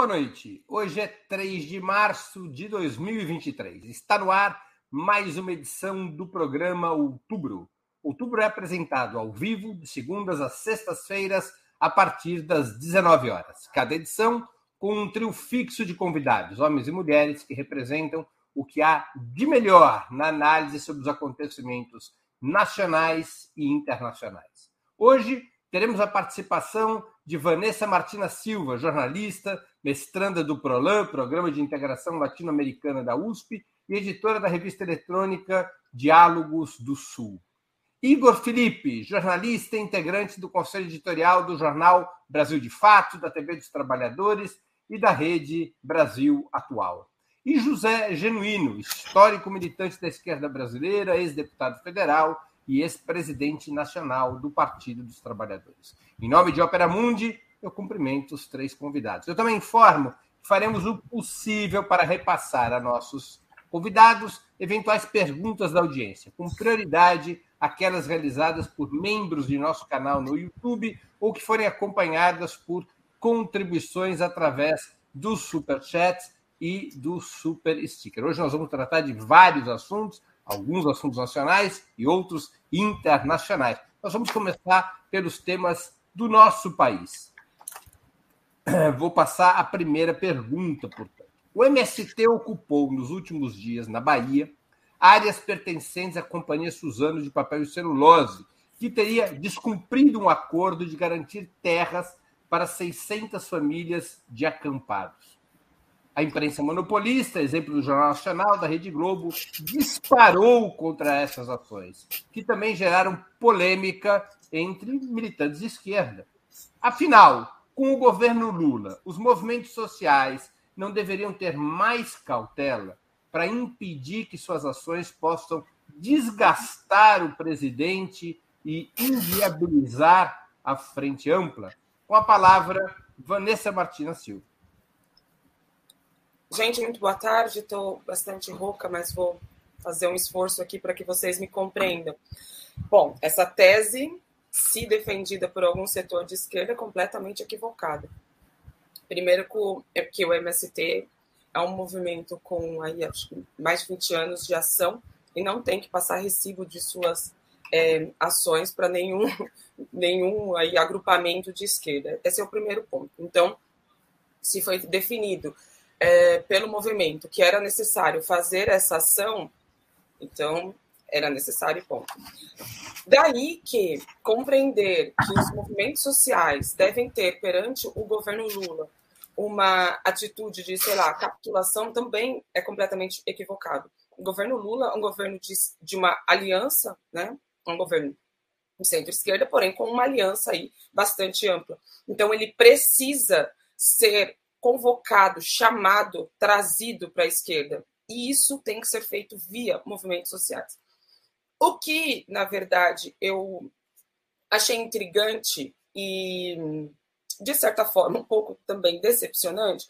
Boa noite. Hoje é 3 de março de 2023. Está no ar mais uma edição do programa Outubro. Outubro é apresentado ao vivo de segundas às sextas-feiras a partir das 19 horas. Cada edição com um trio fixo de convidados, homens e mulheres que representam o que há de melhor na análise sobre os acontecimentos nacionais e internacionais. Hoje teremos a participação de Vanessa Martina Silva, jornalista, mestranda do PROLAN, Programa de Integração Latino-Americana da USP, e editora da revista eletrônica Diálogos do Sul. Igor Felipe, jornalista e integrante do Conselho Editorial do jornal Brasil de Fato, da TV dos Trabalhadores e da Rede Brasil Atual. E José Genuíno, histórico militante da esquerda brasileira, ex-deputado federal e ex-presidente nacional do Partido dos Trabalhadores. Em nome de Opera Mundi, eu cumprimento os três convidados. Eu também informo que faremos o possível para repassar a nossos convidados eventuais perguntas da audiência, com prioridade aquelas realizadas por membros de nosso canal no YouTube ou que forem acompanhadas por contribuições através dos superchats e do super sticker. Hoje nós vamos tratar de vários assuntos, alguns assuntos nacionais e outros internacionais. Nós vamos começar pelos temas do nosso país. Vou passar a primeira pergunta, portanto. O MST ocupou nos últimos dias, na Bahia, áreas pertencentes à Companhia Suzano de Papel e Celulose, que teria descumprido um acordo de garantir terras para 600 famílias de acampados. A imprensa monopolista, exemplo do Jornal Nacional, da Rede Globo, disparou contra essas ações, que também geraram polêmica entre militantes de esquerda. Afinal, com o governo Lula, os movimentos sociais não deveriam ter mais cautela para impedir que suas ações possam desgastar o presidente e inviabilizar a frente ampla? Com a palavra, Vanessa Martina Silva. Gente, muito boa tarde. Estou bastante rouca, mas vou fazer um esforço aqui para que vocês me compreendam. Bom, essa tese, se defendida por algum setor de esquerda, é completamente equivocada. Primeiro, que o MST é um movimento com aí, mais de 20 anos de ação e não tem que passar recibo de suas é, ações para nenhum, nenhum aí, agrupamento de esquerda. Esse é o primeiro ponto. Então, se foi definido é, pelo movimento que era necessário fazer essa ação, então era necessário ponto. Daí que compreender que os movimentos sociais devem ter perante o governo Lula uma atitude de, sei lá, capitulação também é completamente equivocado. O governo Lula é um governo de, de uma aliança, né? Um governo de centro-esquerda, porém com uma aliança aí bastante ampla. Então ele precisa ser convocado, chamado, trazido para a esquerda. E isso tem que ser feito via movimentos sociais. O que, na verdade, eu achei intrigante e, de certa forma, um pouco também decepcionante,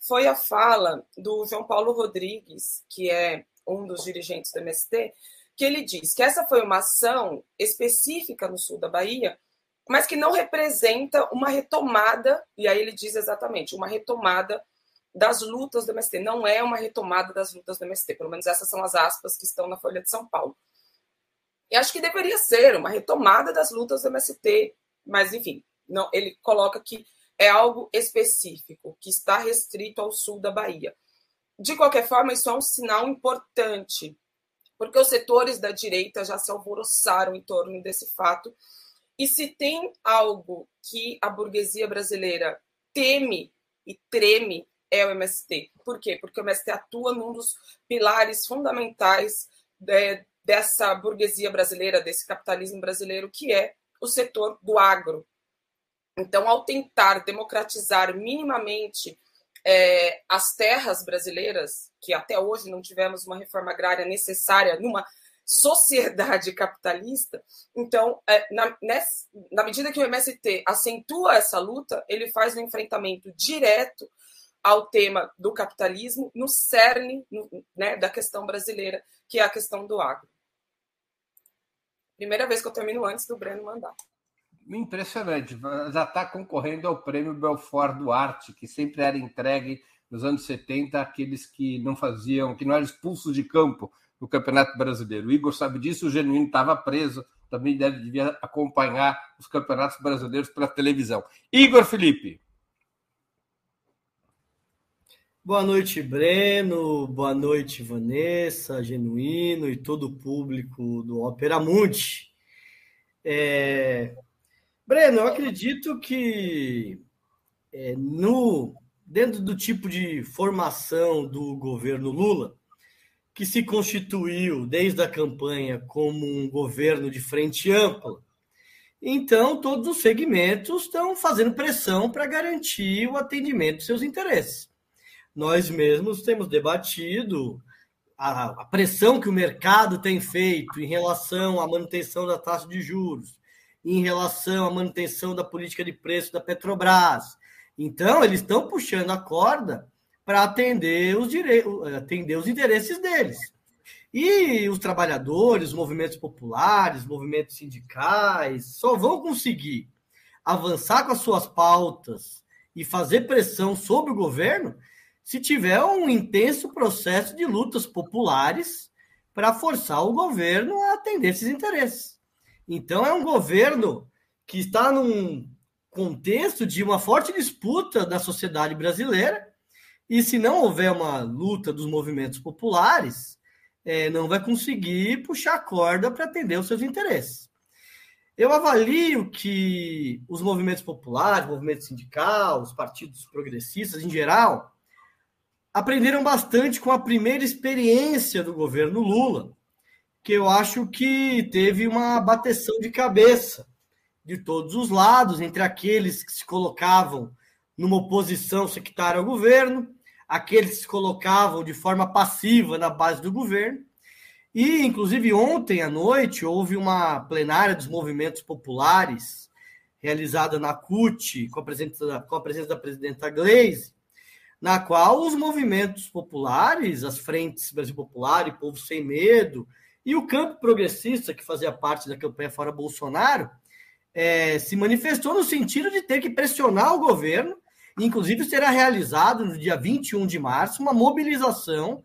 foi a fala do João Paulo Rodrigues, que é um dos dirigentes do MST, que ele diz que essa foi uma ação específica no sul da Bahia mas que não representa uma retomada, e aí ele diz exatamente, uma retomada das lutas do MST. Não é uma retomada das lutas do MST, pelo menos essas são as aspas que estão na Folha de São Paulo. E acho que deveria ser uma retomada das lutas do MST, mas enfim, não, ele coloca que é algo específico, que está restrito ao sul da Bahia. De qualquer forma, isso é um sinal importante, porque os setores da direita já se alvoroçaram em torno desse fato e se tem algo que a burguesia brasileira teme e treme, é o MST. Por quê? Porque o MST atua num dos pilares fundamentais de, dessa burguesia brasileira, desse capitalismo brasileiro, que é o setor do agro. Então, ao tentar democratizar minimamente é, as terras brasileiras, que até hoje não tivemos uma reforma agrária necessária numa sociedade capitalista. Então, é, na, nessa, na medida que o MST acentua essa luta, ele faz um enfrentamento direto ao tema do capitalismo no cerne né, da questão brasileira, que é a questão do agro. Primeira vez que eu termino antes do Breno mandar. Impressionante. Já está concorrendo ao prêmio Belfort Duarte, que sempre era entregue nos anos 70 àqueles que não faziam, que não eram expulsos de campo no Campeonato Brasileiro. O Igor sabe disso, o Genuíno estava preso, também deve, devia acompanhar os campeonatos brasileiros pela televisão. Igor Felipe. Boa noite, Breno. Boa noite, Vanessa, Genuíno e todo o público do Opera Mundi. É... Breno, eu acredito que é, no dentro do tipo de formação do governo Lula, que se constituiu desde a campanha como um governo de frente ampla, então todos os segmentos estão fazendo pressão para garantir o atendimento dos seus interesses nós mesmos temos debatido a, a, pressão que o mercado tem feito em relação à manutenção da taxa de juros, em relação à manutenção da política de preço da Petrobras. Então, eles estão puxando a corda para atender os, dire... atender os interesses deles. E os trabalhadores, os movimentos populares, movimentos sindicais, só vão conseguir avançar com as suas pautas e fazer pressão sobre o governo se tiver um intenso processo de lutas populares para forçar o governo a atender esses interesses. Então, é um governo que está num contexto de uma forte disputa da sociedade brasileira, e se não houver uma luta dos movimentos populares, é, não vai conseguir puxar a corda para atender os seus interesses. Eu avalio que os movimentos populares, o movimento sindical, os partidos progressistas em geral, aprenderam bastante com a primeira experiência do governo Lula, que eu acho que teve uma bateção de cabeça de todos os lados, entre aqueles que se colocavam numa oposição sectária ao governo, aqueles que se colocavam de forma passiva na base do governo. E, inclusive, ontem à noite houve uma plenária dos movimentos populares realizada na CUT, com a presença da, com a presença da presidenta Gleisi, na qual os movimentos populares, as frentes Brasil Popular e Povo Sem Medo, e o campo progressista, que fazia parte da campanha Fora Bolsonaro, é, se manifestou no sentido de ter que pressionar o governo, inclusive será realizado no dia 21 de março uma mobilização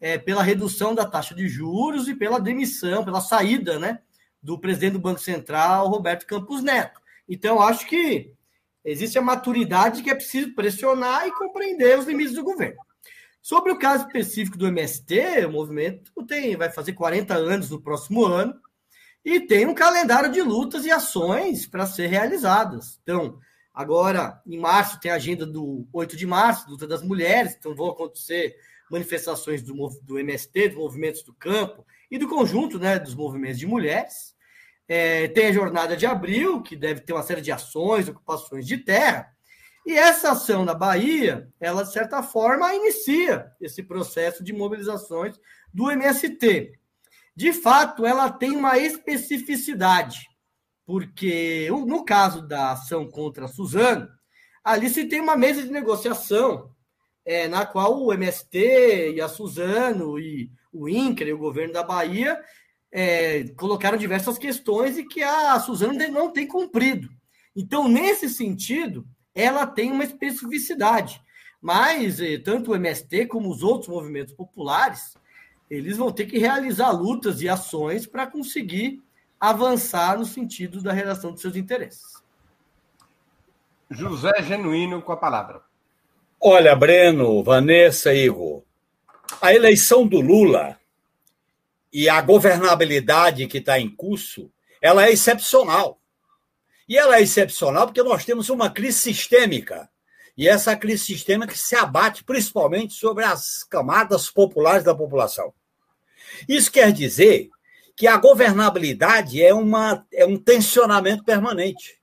é, pela redução da taxa de juros e pela demissão, pela saída né, do presidente do Banco Central, Roberto Campos Neto. Então, acho que Existe a maturidade que é preciso pressionar e compreender os limites do governo. Sobre o caso específico do MST, o movimento tem, vai fazer 40 anos no próximo ano e tem um calendário de lutas e ações para ser realizadas. Então, agora, em março, tem a agenda do 8 de março, luta das mulheres, então vão acontecer manifestações do, do MST, dos movimentos do campo e do conjunto né, dos movimentos de mulheres. É, tem a jornada de abril, que deve ter uma série de ações, ocupações de terra. E essa ação na Bahia, ela, de certa forma, inicia esse processo de mobilizações do MST. De fato, ela tem uma especificidade, porque no caso da ação contra a Suzano, ali se tem uma mesa de negociação é, na qual o MST e a Suzano e o INCRA e o governo da Bahia é, colocaram diversas questões e que a Suzana não tem cumprido. Então, nesse sentido, ela tem uma especificidade. Mas eh, tanto o MST como os outros movimentos populares, eles vão ter que realizar lutas e ações para conseguir avançar no sentido da redação dos seus interesses. José Genuíno com a palavra. Olha, Breno, Vanessa, Igor, a eleição do Lula e a governabilidade que está em curso, ela é excepcional. E ela é excepcional porque nós temos uma crise sistêmica. E essa crise sistêmica se abate principalmente sobre as camadas populares da população. Isso quer dizer que a governabilidade é, uma, é um tensionamento permanente.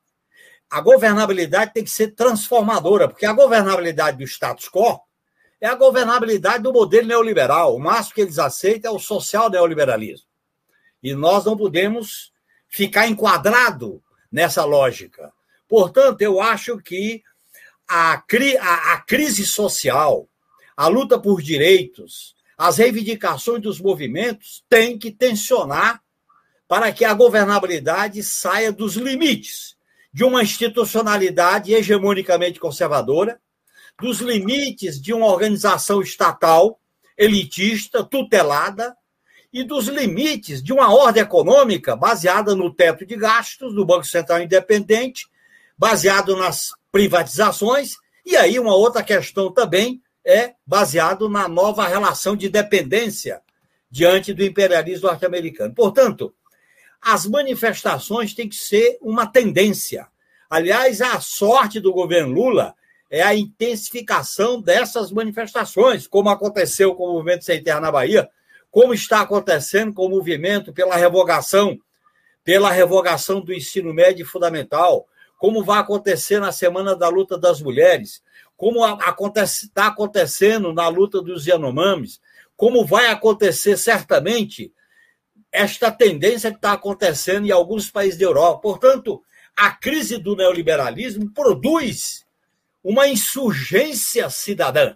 A governabilidade tem que ser transformadora, porque a governabilidade do status quo é a governabilidade do modelo neoliberal. O máximo que eles aceitam é o social neoliberalismo. E nós não podemos ficar enquadrado nessa lógica. Portanto, eu acho que a, cri a, a crise social, a luta por direitos, as reivindicações dos movimentos têm que tensionar para que a governabilidade saia dos limites de uma institucionalidade hegemonicamente conservadora, dos limites de uma organização estatal elitista, tutelada, e dos limites de uma ordem econômica baseada no teto de gastos do Banco Central Independente, baseado nas privatizações, e aí uma outra questão também é baseado na nova relação de dependência diante do imperialismo norte-americano. Portanto, as manifestações têm que ser uma tendência. Aliás, a sorte do governo Lula é a intensificação dessas manifestações, como aconteceu com o movimento Sem Terra na Bahia, como está acontecendo com o movimento pela revogação, pela revogação do ensino médio fundamental, como vai acontecer na Semana da Luta das Mulheres, como acontece, está acontecendo na luta dos Yanomamis, como vai acontecer certamente esta tendência que está acontecendo em alguns países da Europa. Portanto, a crise do neoliberalismo produz uma insurgência cidadã.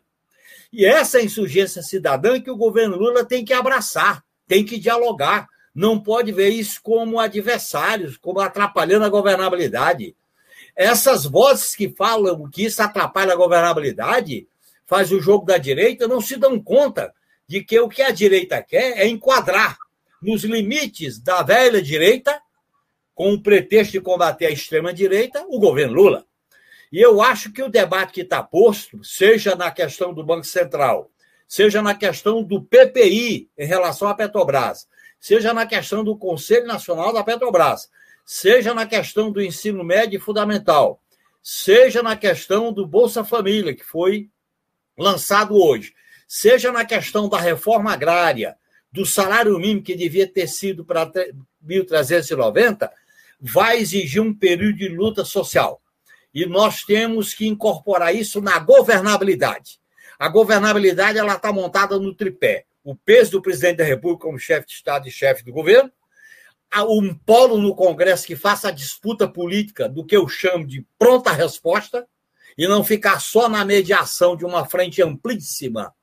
E essa insurgência cidadã que o governo Lula tem que abraçar, tem que dialogar. Não pode ver isso como adversários, como atrapalhando a governabilidade. Essas vozes que falam que isso atrapalha a governabilidade, faz o jogo da direita, não se dão conta de que o que a direita quer é enquadrar nos limites da velha direita, com o pretexto de combater a extrema-direita, o governo Lula. E eu acho que o debate que está posto, seja na questão do Banco Central, seja na questão do PPI em relação à Petrobras, seja na questão do Conselho Nacional da Petrobras, seja na questão do ensino médio e fundamental, seja na questão do Bolsa Família, que foi lançado hoje, seja na questão da reforma agrária, do salário mínimo que devia ter sido para 1.390, vai exigir um período de luta social. E nós temos que incorporar isso na governabilidade. A governabilidade ela está montada no tripé: o peso do presidente da República como chefe de Estado e chefe do governo, um polo no Congresso que faça a disputa política do que eu chamo de pronta resposta, e não ficar só na mediação de uma frente amplíssima,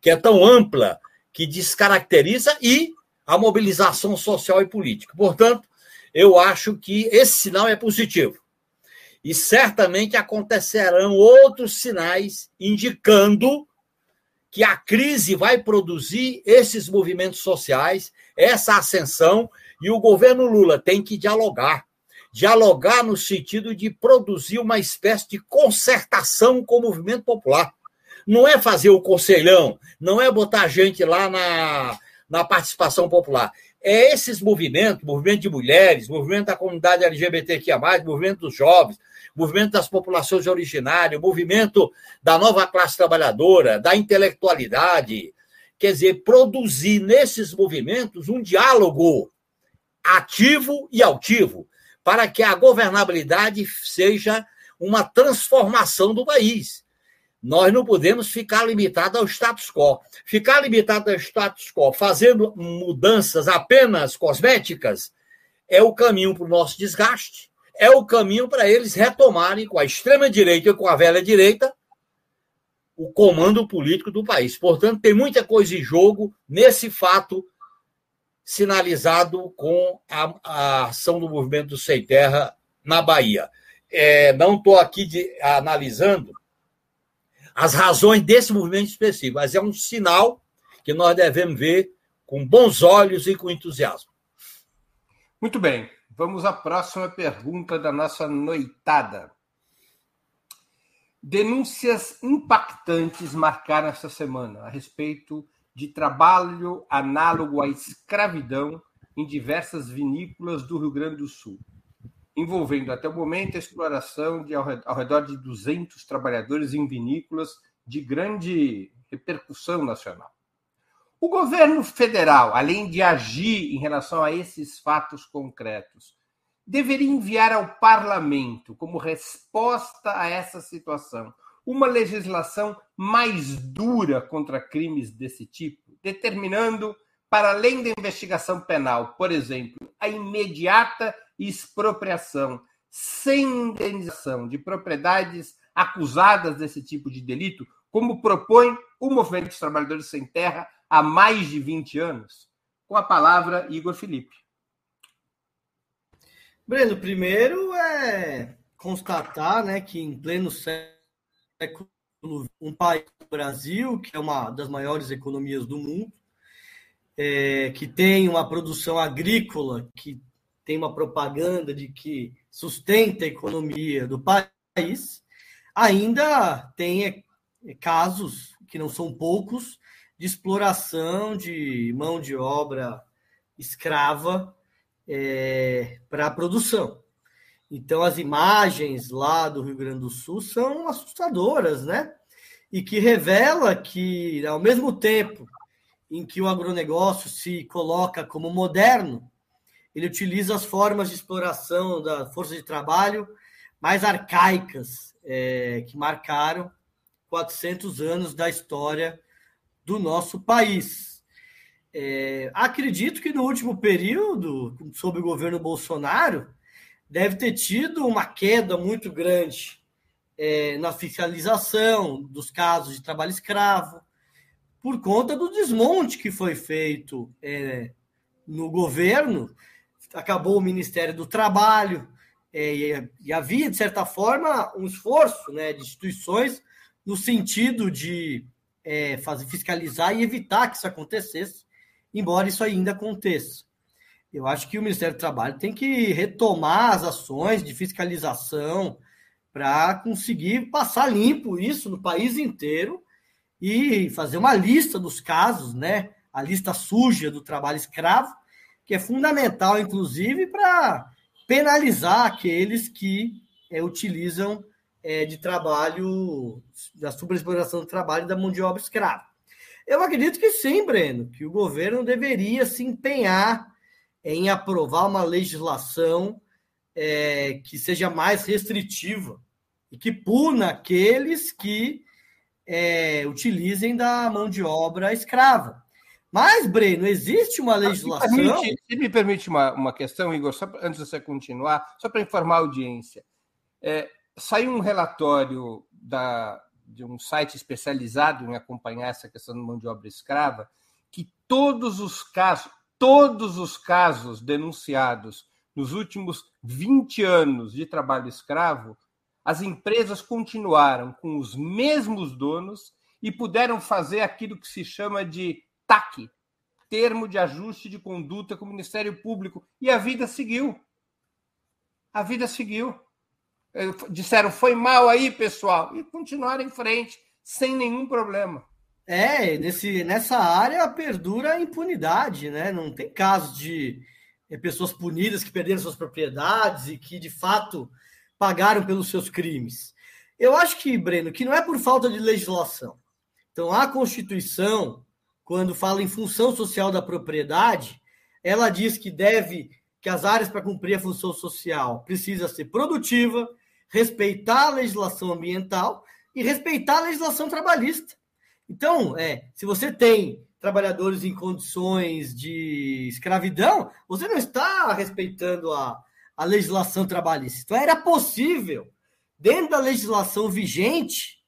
que é tão ampla, que descaracteriza, e a mobilização social e política. Portanto, eu acho que esse sinal é positivo. E certamente acontecerão outros sinais indicando que a crise vai produzir esses movimentos sociais, essa ascensão, e o governo Lula tem que dialogar. Dialogar no sentido de produzir uma espécie de concertação com o movimento popular. Não é fazer o conselhão, não é botar gente lá na, na participação popular. É esses movimentos, movimento de mulheres, movimento da comunidade LGBTQIA, movimento dos jovens, movimento das populações originárias, movimento da nova classe trabalhadora, da intelectualidade. Quer dizer, produzir nesses movimentos um diálogo ativo e altivo, para que a governabilidade seja uma transformação do país. Nós não podemos ficar limitados ao status quo. Ficar limitado ao status quo, fazendo mudanças apenas cosméticas, é o caminho para o nosso desgaste, é o caminho para eles retomarem com a extrema-direita e com a velha-direita o comando político do país. Portanto, tem muita coisa em jogo nesse fato sinalizado com a, a ação do movimento Sem Terra na Bahia. É, não estou aqui de, analisando as razões desse movimento específico, mas é um sinal que nós devemos ver com bons olhos e com entusiasmo. Muito bem. Vamos à próxima pergunta da nossa noitada. Denúncias impactantes marcaram essa semana a respeito de trabalho análogo à escravidão em diversas vinícolas do Rio Grande do Sul, envolvendo até o momento a exploração de ao redor de 200 trabalhadores em vinícolas de grande repercussão nacional. O governo federal, além de agir em relação a esses fatos concretos, deveria enviar ao parlamento, como resposta a essa situação, uma legislação mais dura contra crimes desse tipo, determinando, para além da investigação penal, por exemplo, a imediata expropriação sem indenização de propriedades acusadas desse tipo de delito, como propõe o Movimento dos Trabalhadores Sem Terra há mais de 20 anos? Com a palavra, Igor Felipe. Breno, primeiro é constatar né, que em pleno século um país, o Brasil, que é uma das maiores economias do mundo, é, que tem uma produção agrícola, que tem uma propaganda de que sustenta a economia do país, ainda tem é, casos, que não são poucos, de exploração de mão de obra escrava é, para a produção. Então, as imagens lá do Rio Grande do Sul são assustadoras, né? E que revela que, ao mesmo tempo em que o agronegócio se coloca como moderno, ele utiliza as formas de exploração da força de trabalho mais arcaicas é, que marcaram 400 anos da história do nosso país. É, acredito que no último período, sob o governo Bolsonaro, deve ter tido uma queda muito grande é, na fiscalização dos casos de trabalho escravo, por conta do desmonte que foi feito é, no governo. Acabou o Ministério do Trabalho, é, e, havia, de certa forma, um esforço né, de instituições no sentido de é, fazer fiscalizar e evitar que isso acontecesse, embora isso ainda aconteça. Eu acho que o Ministério do Trabalho tem que retomar as ações de fiscalização para conseguir passar limpo isso no país inteiro e fazer uma lista dos casos, né? A lista suja do trabalho escravo, que é fundamental, inclusive, para penalizar aqueles que é, utilizam é, de trabalho, da superexploração do trabalho e da mão de obra escrava. Eu acredito que sim, Breno, que o governo deveria se empenhar em aprovar uma legislação é, que seja mais restritiva e que puna aqueles que é, utilizem da mão de obra escrava. Mas, Breno, existe uma legislação. Se me permite, se me permite uma, uma questão, Igor, só antes de você continuar, só para informar a audiência. É, saiu um relatório da, de um site especializado em acompanhar essa questão da mão de obra escrava, que todos os casos, todos os casos denunciados nos últimos 20 anos de trabalho escravo, as empresas continuaram com os mesmos donos e puderam fazer aquilo que se chama de TAC, termo de ajuste de conduta com o Ministério Público, e a vida seguiu. A vida seguiu. Disseram, foi mal aí, pessoal, e continuaram em frente, sem nenhum problema. É, nesse, nessa área perdura a impunidade, né? Não tem caso de é, pessoas punidas que perderam suas propriedades e que, de fato, pagaram pelos seus crimes. Eu acho que, Breno, que não é por falta de legislação. Então, a Constituição, quando fala em função social da propriedade, ela diz que deve que as áreas para cumprir a função social precisa ser produtiva, respeitar a legislação ambiental e respeitar a legislação trabalhista. Então, é, se você tem trabalhadores em condições de escravidão, você não está respeitando a, a legislação trabalhista. Então, era possível, dentro da legislação vigente,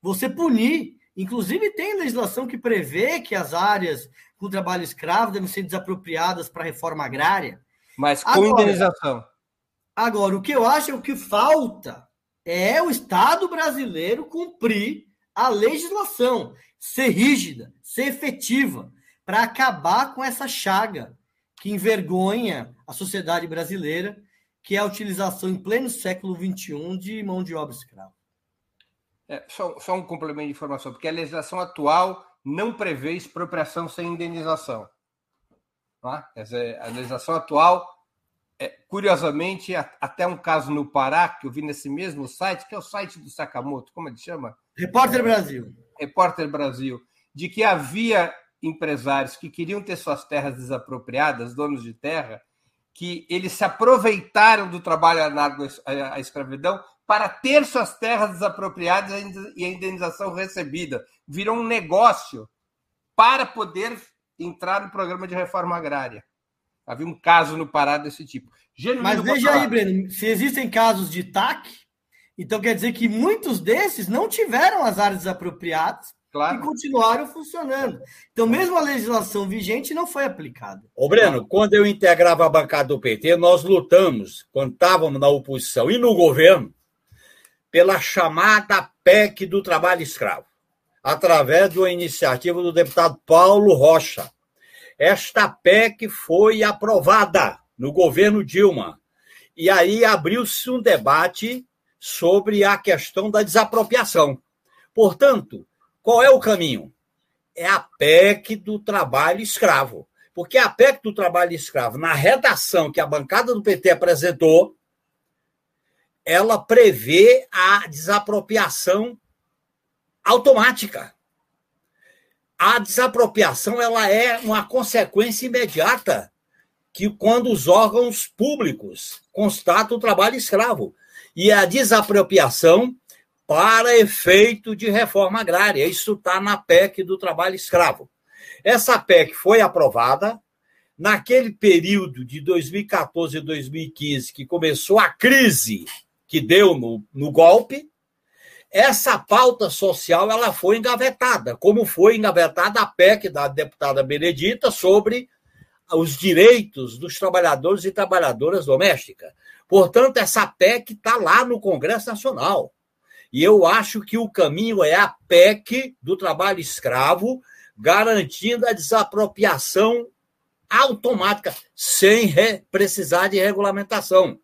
você punir. Inclusive, tem legislação que prevê que as áreas com trabalho escravo devem ser desapropriadas para a reforma agrária. Mas com Agora, indenização. Agora, o que eu acho é o que falta é o Estado brasileiro cumprir a legislação, ser rígida, ser efetiva, para acabar com essa chaga que envergonha a sociedade brasileira, que é a utilização em pleno século XXI de mão de obra escrava. É, só, só um complemento de informação, porque a legislação atual não prevê expropriação sem indenização. Tá? Quer dizer, a legislação atual é, curiosamente, até um caso no Pará, que eu vi nesse mesmo site, que é o site do Sakamoto, como ele chama? Repórter Brasil. Repórter Brasil, de que havia empresários que queriam ter suas terras desapropriadas, donos de terra, que eles se aproveitaram do trabalho análogo à escravidão para ter suas terras desapropriadas e a indenização recebida. Virou um negócio para poder entrar no programa de reforma agrária. Havia um caso no Pará desse tipo. Genuíno Mas veja aí, Breno, se existem casos de TAC, então quer dizer que muitos desses não tiveram as áreas apropriadas claro. e continuaram funcionando. Então, mesmo a legislação vigente não foi aplicada. Ô, Breno, quando eu integrava a bancada do PT, nós lutamos, quando estávamos na oposição e no governo, pela chamada PEC do trabalho escravo, através de uma iniciativa do deputado Paulo Rocha. Esta PEC foi aprovada no governo Dilma. E aí abriu-se um debate sobre a questão da desapropriação. Portanto, qual é o caminho? É a PEC do trabalho escravo. Porque a PEC do trabalho escravo, na redação que a bancada do PT apresentou, ela prevê a desapropriação automática. A desapropriação ela é uma consequência imediata que quando os órgãos públicos constatam o trabalho escravo. E a desapropriação para efeito de reforma agrária. Isso está na PEC do trabalho escravo. Essa PEC foi aprovada naquele período de 2014 e 2015 que começou a crise que deu no, no golpe, essa pauta social ela foi engavetada, como foi engavetada a PEC da deputada Benedita sobre os direitos dos trabalhadores e trabalhadoras domésticas. Portanto, essa PEC está lá no Congresso Nacional. E eu acho que o caminho é a PEC do trabalho escravo, garantindo a desapropriação automática, sem precisar de regulamentação.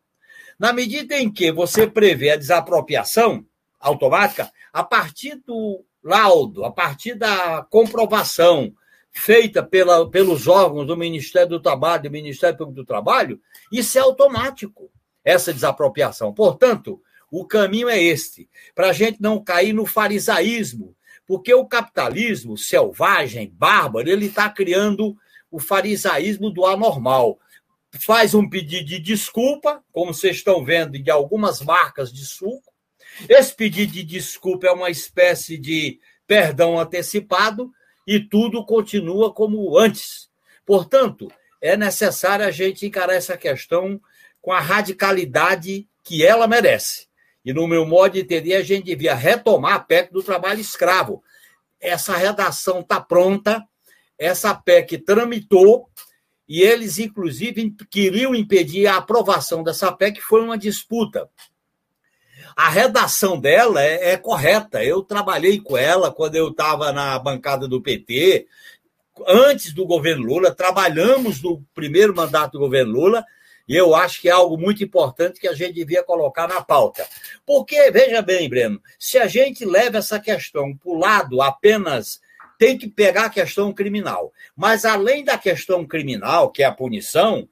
Na medida em que você prevê a desapropriação automática, a partir do laudo, a partir da comprovação feita pela, pelos órgãos do Ministério do Trabalho, do Ministério Público do Trabalho, isso é automático, essa desapropriação. Portanto, o caminho é este, para a gente não cair no farisaísmo, porque o capitalismo selvagem, bárbaro, ele está criando o farisaísmo do anormal faz um pedido de desculpa, como vocês estão vendo, de algumas marcas de suco. Esse pedido de desculpa é uma espécie de perdão antecipado e tudo continua como antes. Portanto, é necessário a gente encarar essa questão com a radicalidade que ela merece. E, no meu modo de entender, a gente devia retomar a PEC do trabalho escravo. Essa redação está pronta, essa PEC tramitou, e eles, inclusive, queriam impedir a aprovação dessa PEC, foi uma disputa. A redação dela é, é correta. Eu trabalhei com ela quando eu estava na bancada do PT, antes do governo Lula, trabalhamos no primeiro mandato do governo Lula, e eu acho que é algo muito importante que a gente devia colocar na pauta. Porque, veja bem, Breno, se a gente leva essa questão para o lado apenas tem que pegar a questão criminal. Mas, além da questão criminal, que é a punição,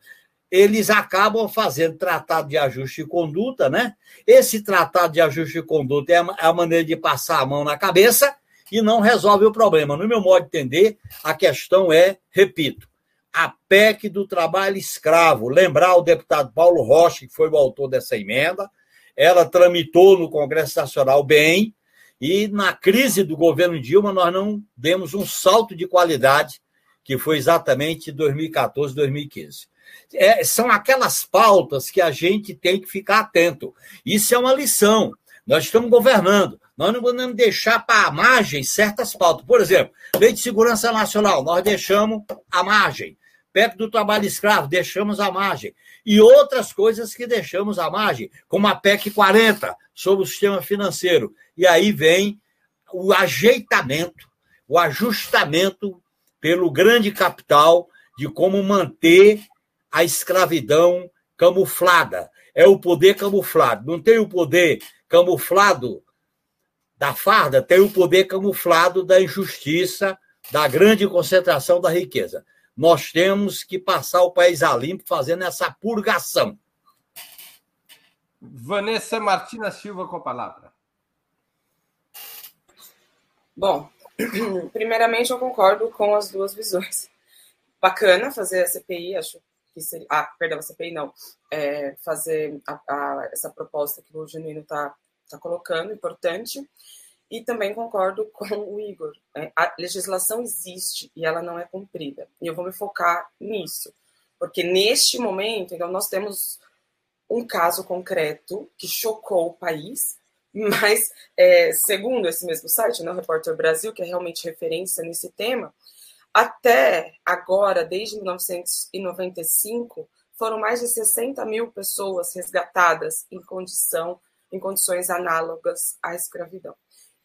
eles acabam fazendo tratado de ajuste de conduta, né? Esse tratado de ajuste de conduta é a é maneira de passar a mão na cabeça e não resolve o problema. No meu modo de entender, a questão é, repito, a PEC do trabalho escravo. Lembrar o deputado Paulo Rocha, que foi o autor dessa emenda, ela tramitou no Congresso Nacional bem, e na crise do governo Dilma, nós não demos um salto de qualidade, que foi exatamente 2014, 2015. É, são aquelas pautas que a gente tem que ficar atento. Isso é uma lição. Nós estamos governando. Nós não podemos deixar para a margem certas pautas. Por exemplo, Lei de Segurança Nacional, nós deixamos a margem. PEC do trabalho escravo, deixamos a margem. E outras coisas que deixamos à margem, como a PEC 40, sobre o sistema financeiro. E aí vem o ajeitamento, o ajustamento pelo grande capital de como manter a escravidão camuflada. É o poder camuflado. Não tem o poder camuflado da farda, tem o poder camuflado da injustiça, da grande concentração da riqueza. Nós temos que passar o país a limpo fazendo essa purgação. Vanessa Martina Silva com a palavra. Bom, primeiramente eu concordo com as duas visões. Bacana fazer a CPI, acho que seria. Ah, perdão, a CPI não. É, fazer a, a, essa proposta que o Genuíno está tá colocando, importante. E também concordo com o Igor. É, a legislação existe e ela não é cumprida. E eu vou me focar nisso. Porque neste momento, então, nós temos um caso concreto que chocou o país, mas, é, segundo esse mesmo site, né, o Repórter Brasil, que é realmente referência nesse tema, até agora, desde 1995, foram mais de 60 mil pessoas resgatadas em condição em condições análogas à escravidão.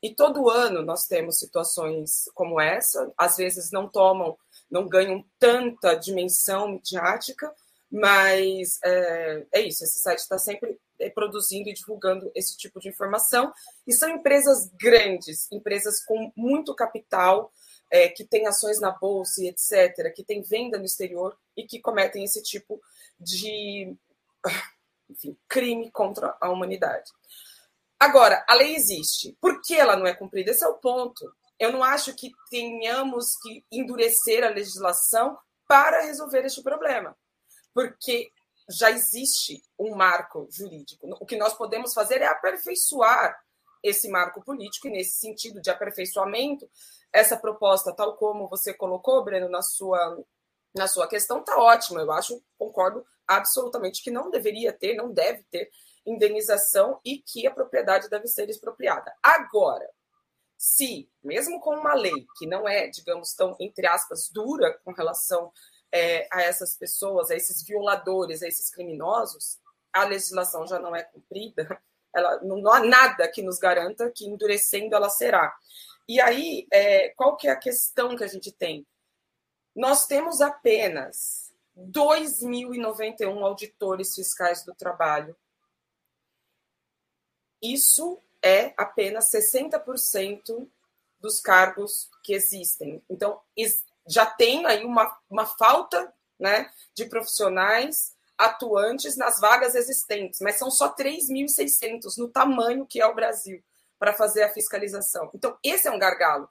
E todo ano nós temos situações como essa, às vezes não tomam, não ganham tanta dimensão midiática, mas é, é isso, esse site está sempre produzindo e divulgando esse tipo de informação. E são empresas grandes, empresas com muito capital, é, que têm ações na bolsa e etc., que têm venda no exterior e que cometem esse tipo de enfim, crime contra a humanidade. Agora, a lei existe. Por que ela não é cumprida? Esse é o ponto. Eu não acho que tenhamos que endurecer a legislação para resolver este problema, porque já existe um marco jurídico. O que nós podemos fazer é aperfeiçoar esse marco político, e nesse sentido de aperfeiçoamento, essa proposta, tal como você colocou, Breno, na sua, na sua questão, está ótima. Eu acho, concordo absolutamente que não deveria ter, não deve ter indenização e que a propriedade deve ser expropriada. Agora, se, mesmo com uma lei que não é, digamos, tão, entre aspas, dura com relação é, a essas pessoas, a esses violadores, a esses criminosos, a legislação já não é cumprida, ela, não há nada que nos garanta que endurecendo ela será. E aí, é, qual que é a questão que a gente tem? Nós temos apenas 2.091 auditores fiscais do trabalho isso é apenas 60% dos cargos que existem. Então, já tem aí uma, uma falta né, de profissionais atuantes nas vagas existentes, mas são só 3.600 no tamanho que é o Brasil para fazer a fiscalização. Então, esse é um gargalo.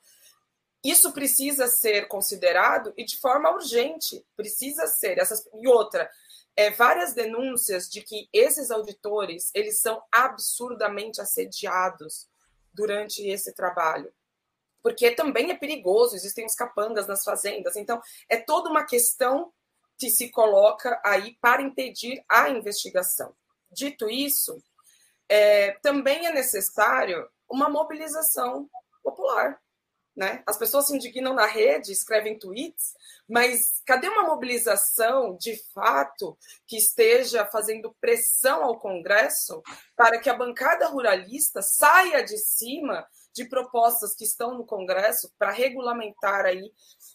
Isso precisa ser considerado e de forma urgente, precisa ser. Essas, e outra, é, várias denúncias de que esses auditores eles são absurdamente assediados durante esse trabalho. Porque também é perigoso, existem os capangas nas fazendas. Então, é toda uma questão que se coloca aí para impedir a investigação. Dito isso, é, também é necessário uma mobilização popular. Né? As pessoas se indignam na rede, escrevem tweets, mas cadê uma mobilização de fato que esteja fazendo pressão ao Congresso para que a bancada ruralista saia de cima de propostas que estão no Congresso para regulamentar aí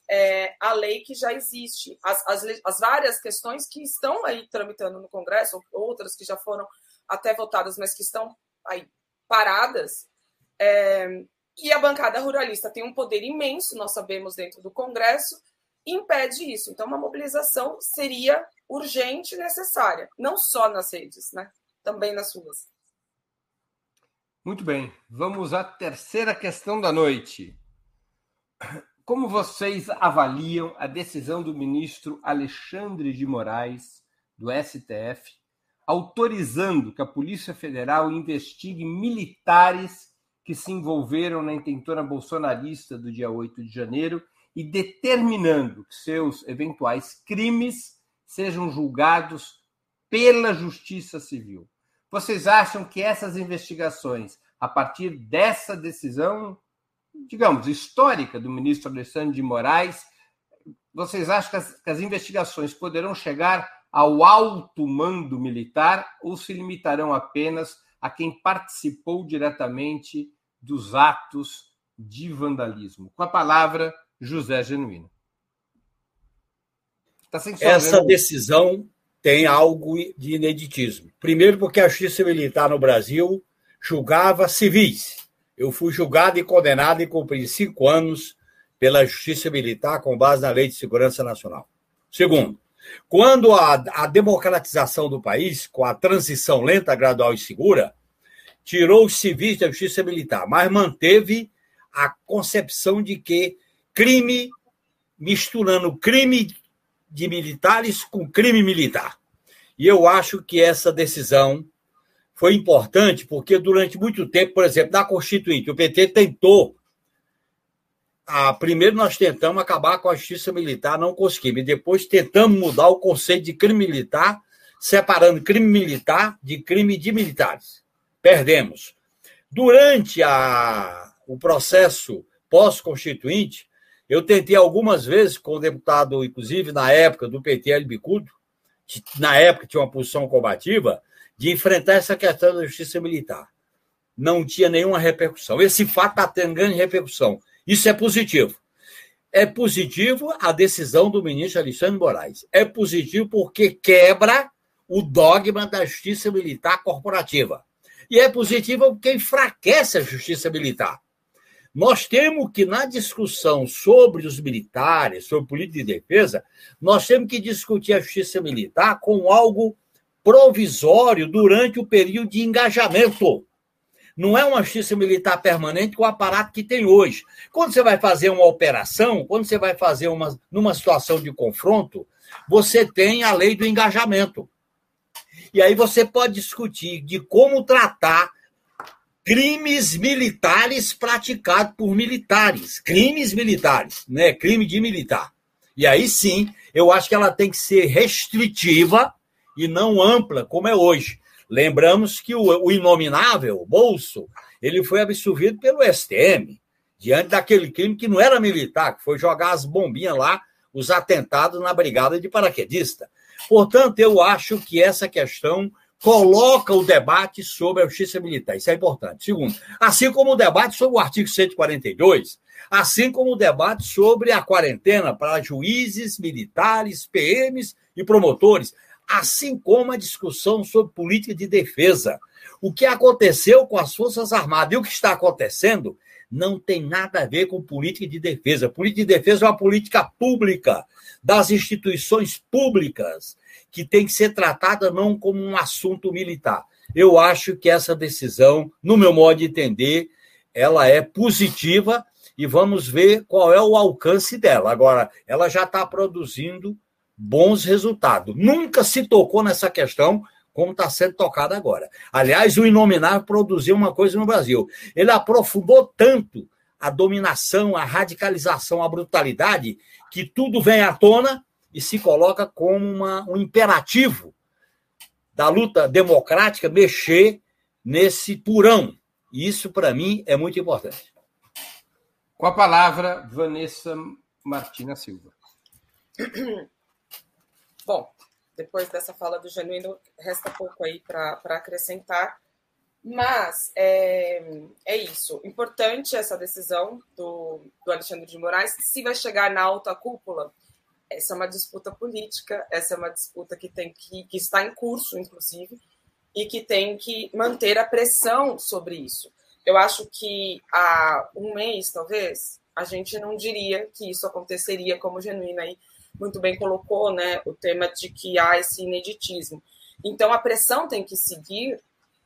é, a lei que já existe, as, as, as várias questões que estão aí tramitando no Congresso, outras que já foram até votadas, mas que estão aí paradas. É, e a bancada ruralista tem um poder imenso, nós sabemos, dentro do Congresso, impede isso. Então, uma mobilização seria urgente e necessária, não só nas redes, né? também nas ruas. Muito bem, vamos à terceira questão da noite. Como vocês avaliam a decisão do ministro Alexandre de Moraes, do STF, autorizando que a Polícia Federal investigue militares que se envolveram na intentona bolsonarista do dia 8 de janeiro e determinando que seus eventuais crimes sejam julgados pela Justiça Civil. Vocês acham que essas investigações, a partir dessa decisão, digamos, histórica do ministro Alexandre de Moraes, vocês acham que as, que as investigações poderão chegar ao alto mando militar ou se limitarão apenas a quem participou diretamente dos atos de vandalismo. Com a palavra, José Genuíno. Tá Essa decisão tem algo de ineditismo. Primeiro, porque a justiça militar no Brasil julgava civis. Eu fui julgado e condenado e cumpri cinco anos pela justiça militar com base na Lei de Segurança Nacional. Segundo, quando a, a democratização do país, com a transição lenta, gradual e segura, tirou os civis da justiça militar, mas manteve a concepção de que crime, misturando crime de militares com crime militar. E eu acho que essa decisão foi importante, porque durante muito tempo, por exemplo, na Constituinte, o PT tentou. Ah, primeiro nós tentamos acabar com a justiça militar, não conseguimos. E depois tentamos mudar o conceito de crime militar, separando crime militar de crime de militares perdemos. Durante a, o processo pós-constituinte, eu tentei algumas vezes com o deputado, inclusive na época do PT, El Bicudo, que na época tinha uma posição combativa, de enfrentar essa questão da justiça militar. Não tinha nenhuma repercussão. Esse fato está tendo grande repercussão. Isso é positivo. É positivo a decisão do ministro Alexandre Moraes. É positivo porque quebra o dogma da justiça militar corporativa. E é positivo porque enfraquece a justiça militar. Nós temos que, na discussão sobre os militares, sobre política de defesa, nós temos que discutir a justiça militar com algo provisório durante o período de engajamento. Não é uma justiça militar permanente com o aparato que tem hoje. Quando você vai fazer uma operação, quando você vai fazer uma numa situação de confronto, você tem a lei do engajamento. E aí você pode discutir de como tratar crimes militares praticados por militares. Crimes militares, né? Crime de militar. E aí sim, eu acho que ela tem que ser restritiva e não ampla, como é hoje. Lembramos que o, o inominável, Bolso, ele foi absolvido pelo STM, diante daquele crime que não era militar, que foi jogar as bombinhas lá, os atentados na brigada de paraquedista. Portanto, eu acho que essa questão coloca o debate sobre a justiça militar. Isso é importante. Segundo, assim como o debate sobre o artigo 142, assim como o debate sobre a quarentena para juízes, militares, PMs e promotores assim como a discussão sobre política de defesa. O que aconteceu com as Forças Armadas e o que está acontecendo não tem nada a ver com política de defesa. Política de defesa é uma política pública, das instituições públicas, que tem que ser tratada não como um assunto militar. Eu acho que essa decisão, no meu modo de entender, ela é positiva e vamos ver qual é o alcance dela. Agora, ela já está produzindo bons resultados. Nunca se tocou nessa questão como está sendo tocada agora. Aliás, o Inominável produziu uma coisa no Brasil. Ele aprofundou tanto a dominação, a radicalização, a brutalidade, que tudo vem à tona e se coloca como uma, um imperativo da luta democrática mexer nesse purão. E isso, para mim, é muito importante. Com a palavra, Vanessa Martina Silva. Bom, depois dessa fala do Genuíno, resta pouco aí para acrescentar. Mas é, é isso. Importante essa decisão do, do Alexandre de Moraes. Se vai chegar na alta cúpula, essa é uma disputa política, essa é uma disputa que tem que, que está em curso, inclusive, e que tem que manter a pressão sobre isso. Eu acho que há um mês, talvez, a gente não diria que isso aconteceria como genuína aí muito bem colocou, né, o tema de que há esse ineditismo. Então, a pressão tem que seguir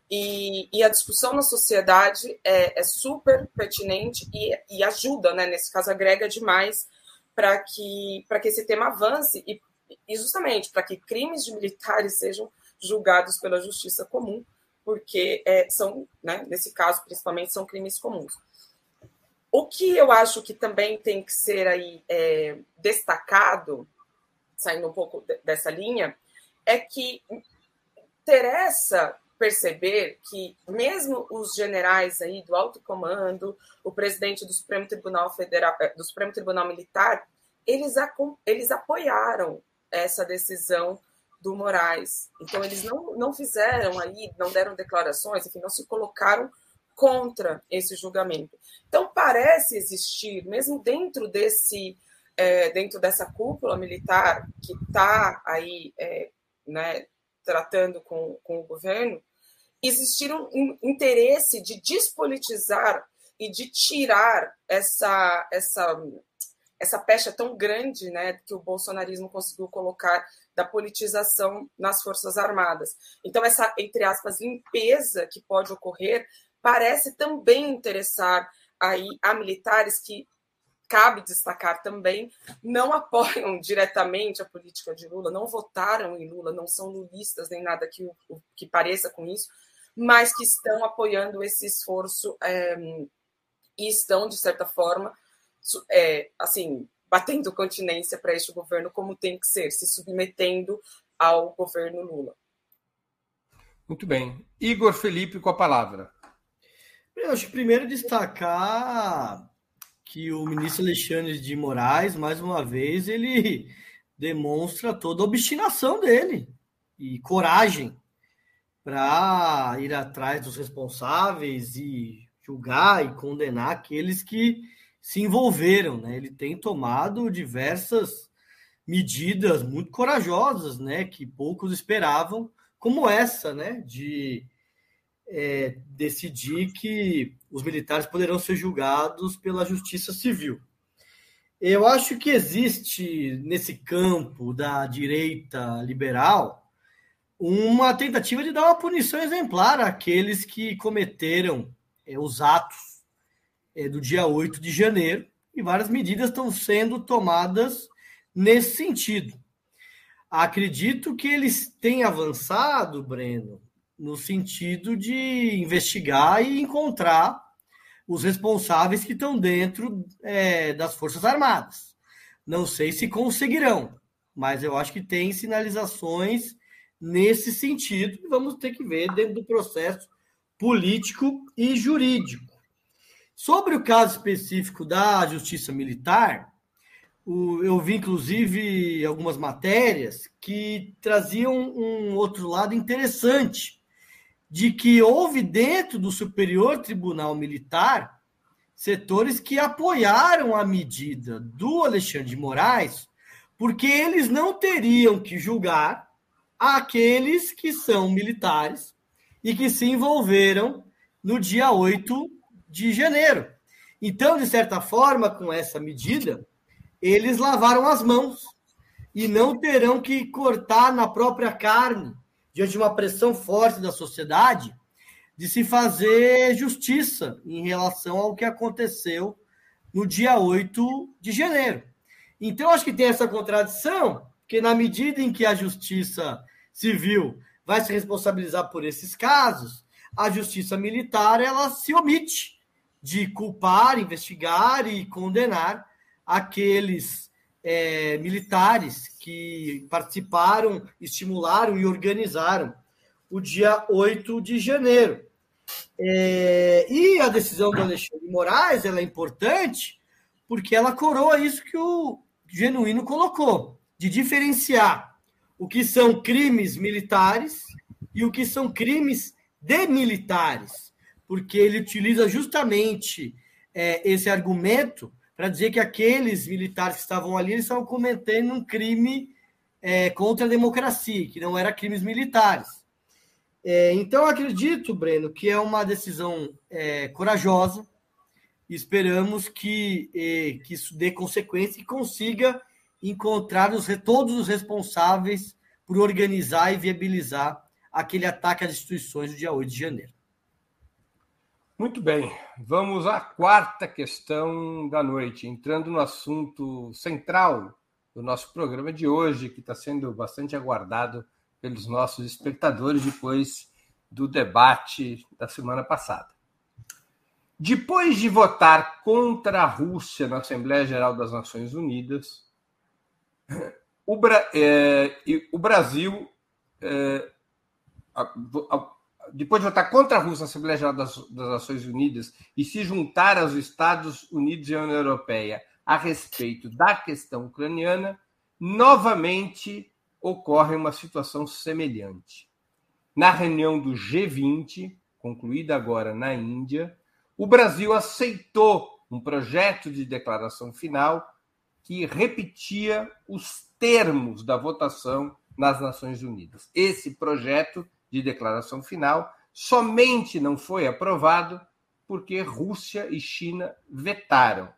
e, e a discussão na sociedade é, é super pertinente e, e, ajuda, né, nesse caso, agrega demais para que, que esse tema avance e, e justamente para que crimes de militares sejam julgados pela justiça comum, porque é, são, né, nesse caso, principalmente, são crimes comuns. O que eu acho que também tem que ser aí é, destacado, saindo um pouco dessa linha, é que interessa perceber que mesmo os generais aí do alto comando, o presidente do Supremo Tribunal Federal, é, do Supremo Tribunal Militar, eles, eles apoiaram essa decisão do Moraes. Então eles não, não fizeram aí, não deram declarações, enfim, não se colocaram contra esse julgamento. Então parece existir, mesmo dentro desse é, dentro dessa cúpula militar que está aí é, né, tratando com, com o governo, existir um interesse de despolitizar e de tirar essa essa essa pecha tão grande né, que o bolsonarismo conseguiu colocar da politização nas Forças Armadas. Então, essa, entre aspas, limpeza que pode ocorrer parece também interessar aí a militares que cabe destacar também, não apoiam diretamente a política de Lula, não votaram em Lula, não são lulistas nem nada que, que pareça com isso, mas que estão apoiando esse esforço é, e estão, de certa forma, é, assim, batendo continência para este governo como tem que ser, se submetendo ao governo Lula. Muito bem. Igor Felipe com a palavra. Eu acho que primeiro destacar que o ministro Alexandre de Moraes, mais uma vez, ele demonstra toda a obstinação dele e coragem. para ir atrás dos responsáveis e julgar e condenar aqueles que se envolveram, né? Ele tem tomado diversas medidas muito corajosas, né? Que poucos esperavam, como essa, né? De é, decidir que os militares poderão ser julgados pela justiça civil. Eu acho que existe nesse campo da direita liberal uma tentativa de dar uma punição exemplar àqueles que cometeram é, os atos é, do dia 8 de janeiro, e várias medidas estão sendo tomadas nesse sentido. Acredito que eles têm avançado, Breno, no sentido de investigar e encontrar os responsáveis que estão dentro é, das Forças Armadas. Não sei se conseguirão, mas eu acho que tem sinalizações nesse sentido e vamos ter que ver dentro do processo político e jurídico. Sobre o caso específico da Justiça Militar, eu vi inclusive algumas matérias que traziam um outro lado interessante de que houve dentro do Superior Tribunal Militar setores que apoiaram a medida do Alexandre de Moraes, porque eles não teriam que julgar aqueles que são militares e que se envolveram no dia 8 de janeiro. Então, de certa forma, com essa medida, eles lavaram as mãos e não terão que cortar na própria carne diante de uma pressão forte da sociedade, de se fazer justiça em relação ao que aconteceu no dia 8 de janeiro. Então, acho que tem essa contradição, porque na medida em que a justiça civil vai se responsabilizar por esses casos, a justiça militar ela se omite de culpar, investigar e condenar aqueles é, militares que participaram, estimularam e organizaram o dia 8 de janeiro. É, e a decisão do Alexandre de Moraes ela é importante porque ela coroa isso que o Genuíno colocou, de diferenciar o que são crimes militares e o que são crimes demilitares, porque ele utiliza justamente é, esse argumento para dizer que aqueles militares que estavam ali eles estavam cometendo um crime é, contra a democracia, que não era crimes militares. É, então, acredito, Breno, que é uma decisão é, corajosa. Esperamos que, é, que isso dê consequência e consiga encontrar os, todos os responsáveis por organizar e viabilizar aquele ataque às instituições do dia 8 de janeiro. Muito bem, vamos à quarta questão da noite, entrando no assunto central do nosso programa de hoje, que está sendo bastante aguardado pelos nossos espectadores depois do debate da semana passada. Depois de votar contra a Rússia na Assembleia Geral das Nações Unidas, o, o Brasil é, depois de votar contra a Rússia na Assembleia Geral das, das Nações Unidas e se juntar aos Estados Unidos e à União Europeia a respeito da questão ucraniana, novamente ocorre uma situação semelhante. Na reunião do G20, concluída agora na Índia, o Brasil aceitou um projeto de declaração final que repetia os termos da votação nas Nações Unidas. Esse projeto de declaração final somente não foi aprovado porque Rússia e China vetaram.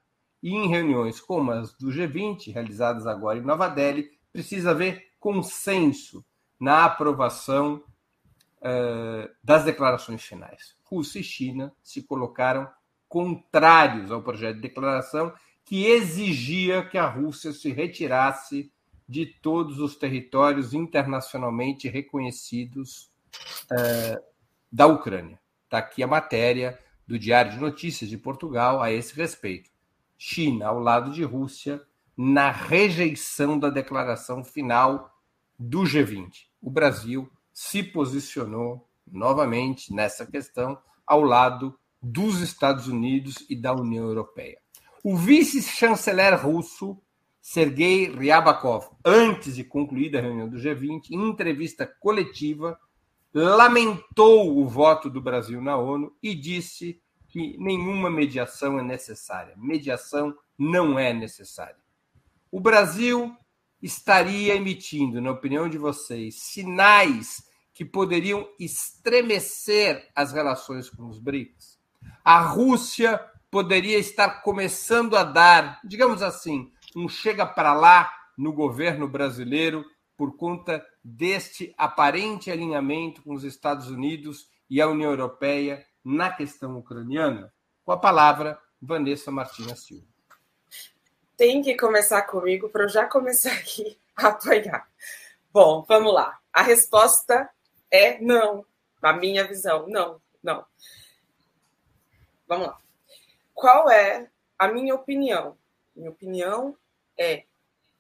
E em reuniões como as do G20, realizadas agora em Nova Delhi, precisa haver consenso na aprovação uh, das declarações finais. Rússia e China se colocaram contrários ao projeto de declaração que exigia que a Rússia se retirasse de todos os territórios internacionalmente reconhecidos uh, da Ucrânia. Está aqui a matéria do Diário de Notícias de Portugal a esse respeito. China ao lado de Rússia na rejeição da declaração final do G20. O Brasil se posicionou novamente nessa questão ao lado dos Estados Unidos e da União Europeia. O vice-chanceler russo Sergei Ryabakov, antes de concluída a reunião do G20, em entrevista coletiva, lamentou o voto do Brasil na ONU e disse que nenhuma mediação é necessária. Mediação não é necessária. O Brasil estaria emitindo, na opinião de vocês, sinais que poderiam estremecer as relações com os BRICS? A Rússia poderia estar começando a dar, digamos assim, um chega para lá no governo brasileiro por conta deste aparente alinhamento com os Estados Unidos e a União Europeia na questão ucraniana? Com a palavra, Vanessa Martins Silva. Tem que começar comigo para eu já começar aqui a apanhar. Bom, vamos lá. A resposta é não. Na minha visão, não, não. Vamos lá. Qual é a minha opinião? Minha opinião é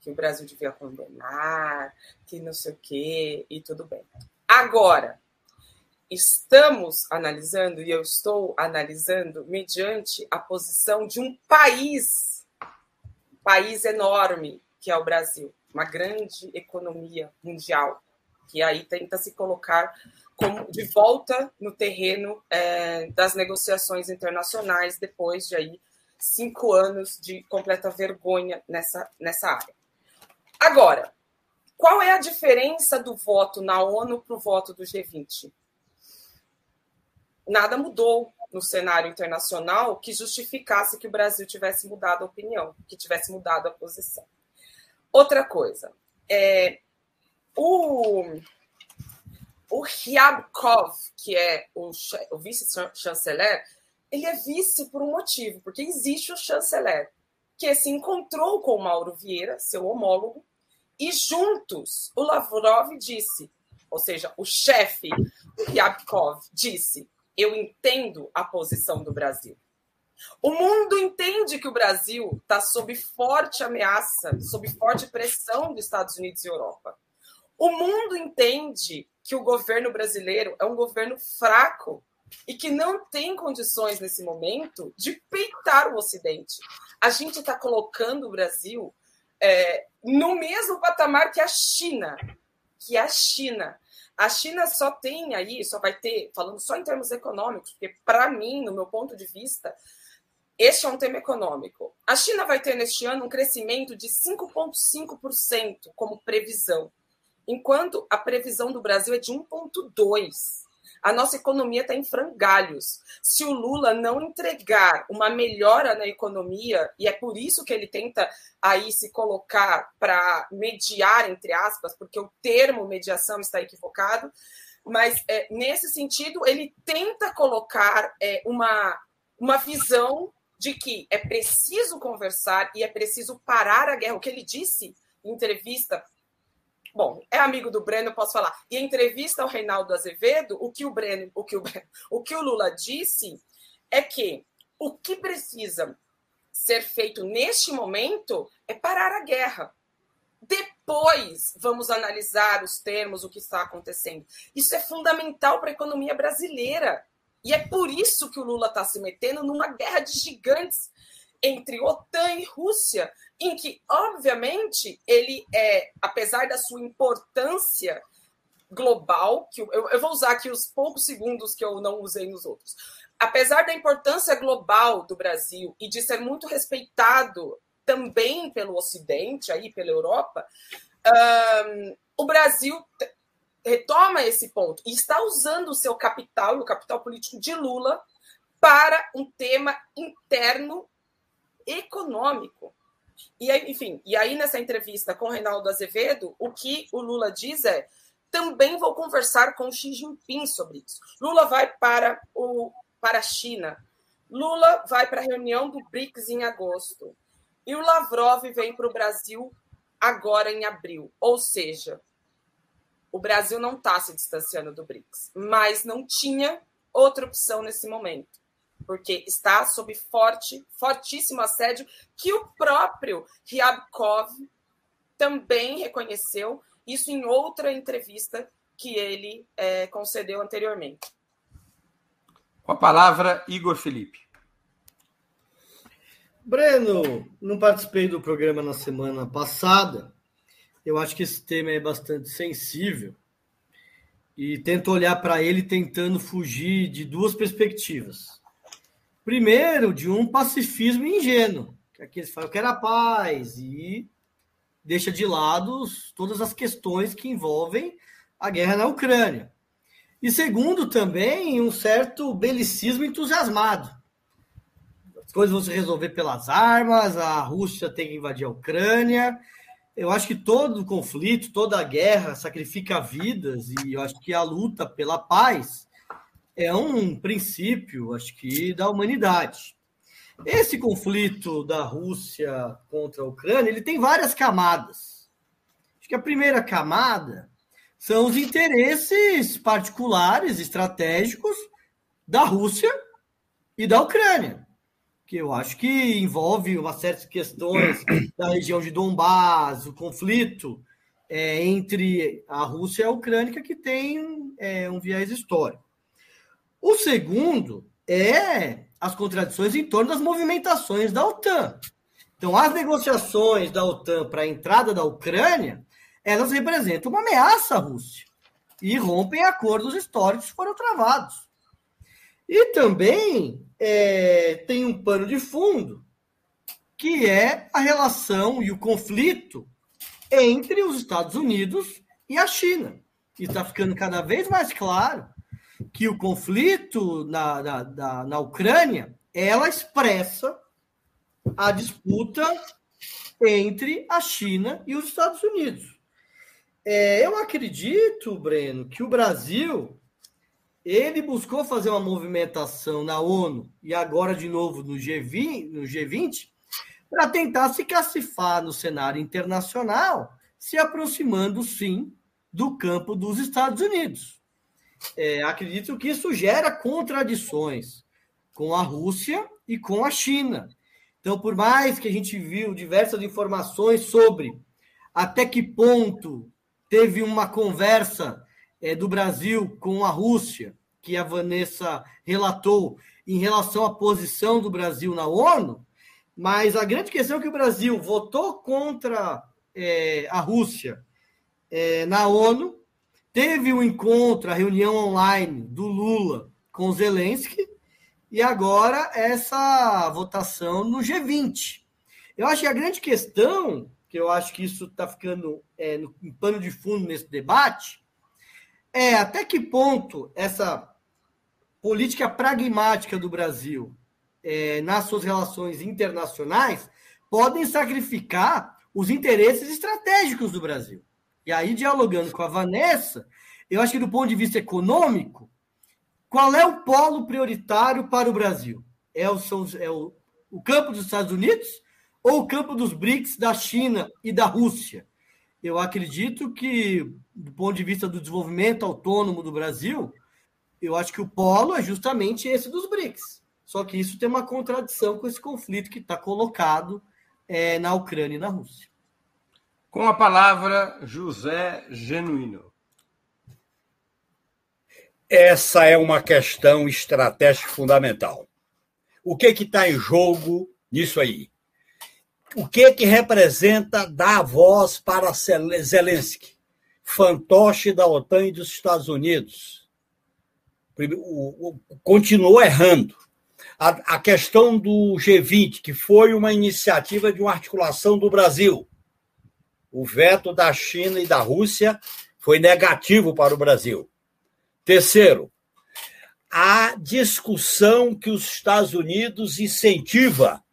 que o Brasil devia condenar, que não sei o quê, e tudo bem. Agora, estamos analisando, e eu estou analisando, mediante a posição de um país, país enorme, que é o Brasil, uma grande economia mundial, que aí tenta se colocar como de volta no terreno é, das negociações internacionais depois de aí cinco anos de completa vergonha nessa, nessa área. Agora, qual é a diferença do voto na ONU para o voto do G20? Nada mudou no cenário internacional que justificasse que o Brasil tivesse mudado a opinião, que tivesse mudado a posição. Outra coisa, é, o, o Ryabkov, que é o, o vice-chanceler, ele é vice por um motivo, porque existe o chanceler, que se encontrou com Mauro Vieira, seu homólogo, e juntos o Lavrov disse, ou seja, o chefe Ryabkov disse: Eu entendo a posição do Brasil. O mundo entende que o Brasil está sob forte ameaça, sob forte pressão dos Estados Unidos e Europa. O mundo entende que o governo brasileiro é um governo fraco e que não tem condições nesse momento de peitar o Ocidente. A gente está colocando o Brasil é, no mesmo patamar que a China, que a China. A China só tem aí, só vai ter, falando só em termos econômicos, porque para mim, no meu ponto de vista, este é um tema econômico. A China vai ter neste ano um crescimento de 5,5% como previsão, enquanto a previsão do Brasil é de 1,2%. A nossa economia está em frangalhos. Se o Lula não entregar uma melhora na economia, e é por isso que ele tenta aí se colocar para mediar, entre aspas, porque o termo mediação está equivocado, mas é, nesse sentido ele tenta colocar é, uma, uma visão de que é preciso conversar e é preciso parar a guerra. O que ele disse em entrevista bom, é amigo do Breno, posso falar. E entrevista ao Reinaldo Azevedo, o que o Breno, o que o, o que o Lula disse é que o que precisa ser feito neste momento é parar a guerra. Depois vamos analisar os termos, o que está acontecendo. Isso é fundamental para a economia brasileira. E é por isso que o Lula está se metendo numa guerra de gigantes entre OTAN e Rússia, em que, obviamente, ele é, apesar da sua importância global, que eu, eu vou usar aqui os poucos segundos que eu não usei nos outros, apesar da importância global do Brasil e de ser muito respeitado também pelo Ocidente, aí pela Europa, um, o Brasil retoma esse ponto e está usando o seu capital, o capital político de Lula, para um tema interno econômico. E aí, enfim, e aí nessa entrevista com o Reinaldo Azevedo, o que o Lula diz é: também vou conversar com Xi Jinping sobre isso. Lula vai para o para a China. Lula vai para a reunião do BRICS em agosto. E o Lavrov vem para o Brasil agora em abril. Ou seja, o Brasil não está se distanciando do BRICS, mas não tinha outra opção nesse momento porque está sob forte, fortíssimo assédio, que o próprio Ryabkov também reconheceu, isso em outra entrevista que ele é, concedeu anteriormente. Com a palavra, Igor Felipe. Breno, não participei do programa na semana passada. Eu acho que esse tema é bastante sensível. e tento olhar para ele tentando fugir de duas perspectivas. Primeiro, de um pacifismo ingênuo, que aqui eles falam que era paz e deixa de lado todas as questões que envolvem a guerra na Ucrânia. E segundo, também, um certo belicismo entusiasmado. As coisas vão se resolver pelas armas, a Rússia tem que invadir a Ucrânia. Eu acho que todo conflito, toda guerra sacrifica vidas, e eu acho que a luta pela paz é um princípio, acho que, da humanidade. Esse conflito da Rússia contra a Ucrânia, ele tem várias camadas. Acho que a primeira camada são os interesses particulares, estratégicos da Rússia e da Ucrânia, que eu acho que envolve uma série de questões da região de Donbass, o conflito é, entre a Rússia e a Ucrânia, que tem é, um viés histórico. O segundo é as contradições em torno das movimentações da OTAN. Então, as negociações da OTAN para a entrada da Ucrânia, elas representam uma ameaça à Rússia e rompem acordos históricos que foram travados. E também é, tem um pano de fundo, que é a relação e o conflito entre os Estados Unidos e a China. E está ficando cada vez mais claro que o conflito na, na, na, na Ucrânia ela expressa a disputa entre a China e os Estados Unidos. É, eu acredito, Breno, que o Brasil ele buscou fazer uma movimentação na ONU e agora de novo no G20, no G20 para tentar se cacifar no cenário internacional, se aproximando sim do campo dos Estados Unidos é, acredito que isso gera contradições com a Rússia e com a China. Então, por mais que a gente viu diversas informações sobre até que ponto teve uma conversa é, do Brasil com a Rússia, que a Vanessa relatou em relação à posição do Brasil na ONU, mas a grande questão é que o Brasil votou contra é, a Rússia é, na ONU Teve o um encontro, a reunião online do Lula com Zelensky e agora essa votação no G20. Eu acho que a grande questão, que eu acho que isso está ficando é, no, em pano de fundo nesse debate, é até que ponto essa política pragmática do Brasil é, nas suas relações internacionais podem sacrificar os interesses estratégicos do Brasil. E aí, dialogando com a Vanessa, eu acho que do ponto de vista econômico, qual é o polo prioritário para o Brasil? É o, são, é o, o campo dos Estados Unidos ou o campo dos BRICS da China e da Rússia? Eu acredito que, do ponto de vista do desenvolvimento autônomo do Brasil, eu acho que o polo é justamente esse dos BRICS. Só que isso tem uma contradição com esse conflito que está colocado é, na Ucrânia e na Rússia. Com a palavra, José Genuíno. Essa é uma questão estratégica fundamental. O que está em jogo nisso aí? O que que representa dar voz para Zelensky, fantoche da OTAN e dos Estados Unidos? Continuou errando. A, a questão do G20, que foi uma iniciativa de uma articulação do Brasil, o veto da China e da Rússia foi negativo para o Brasil. Terceiro, a discussão que os Estados Unidos incentiva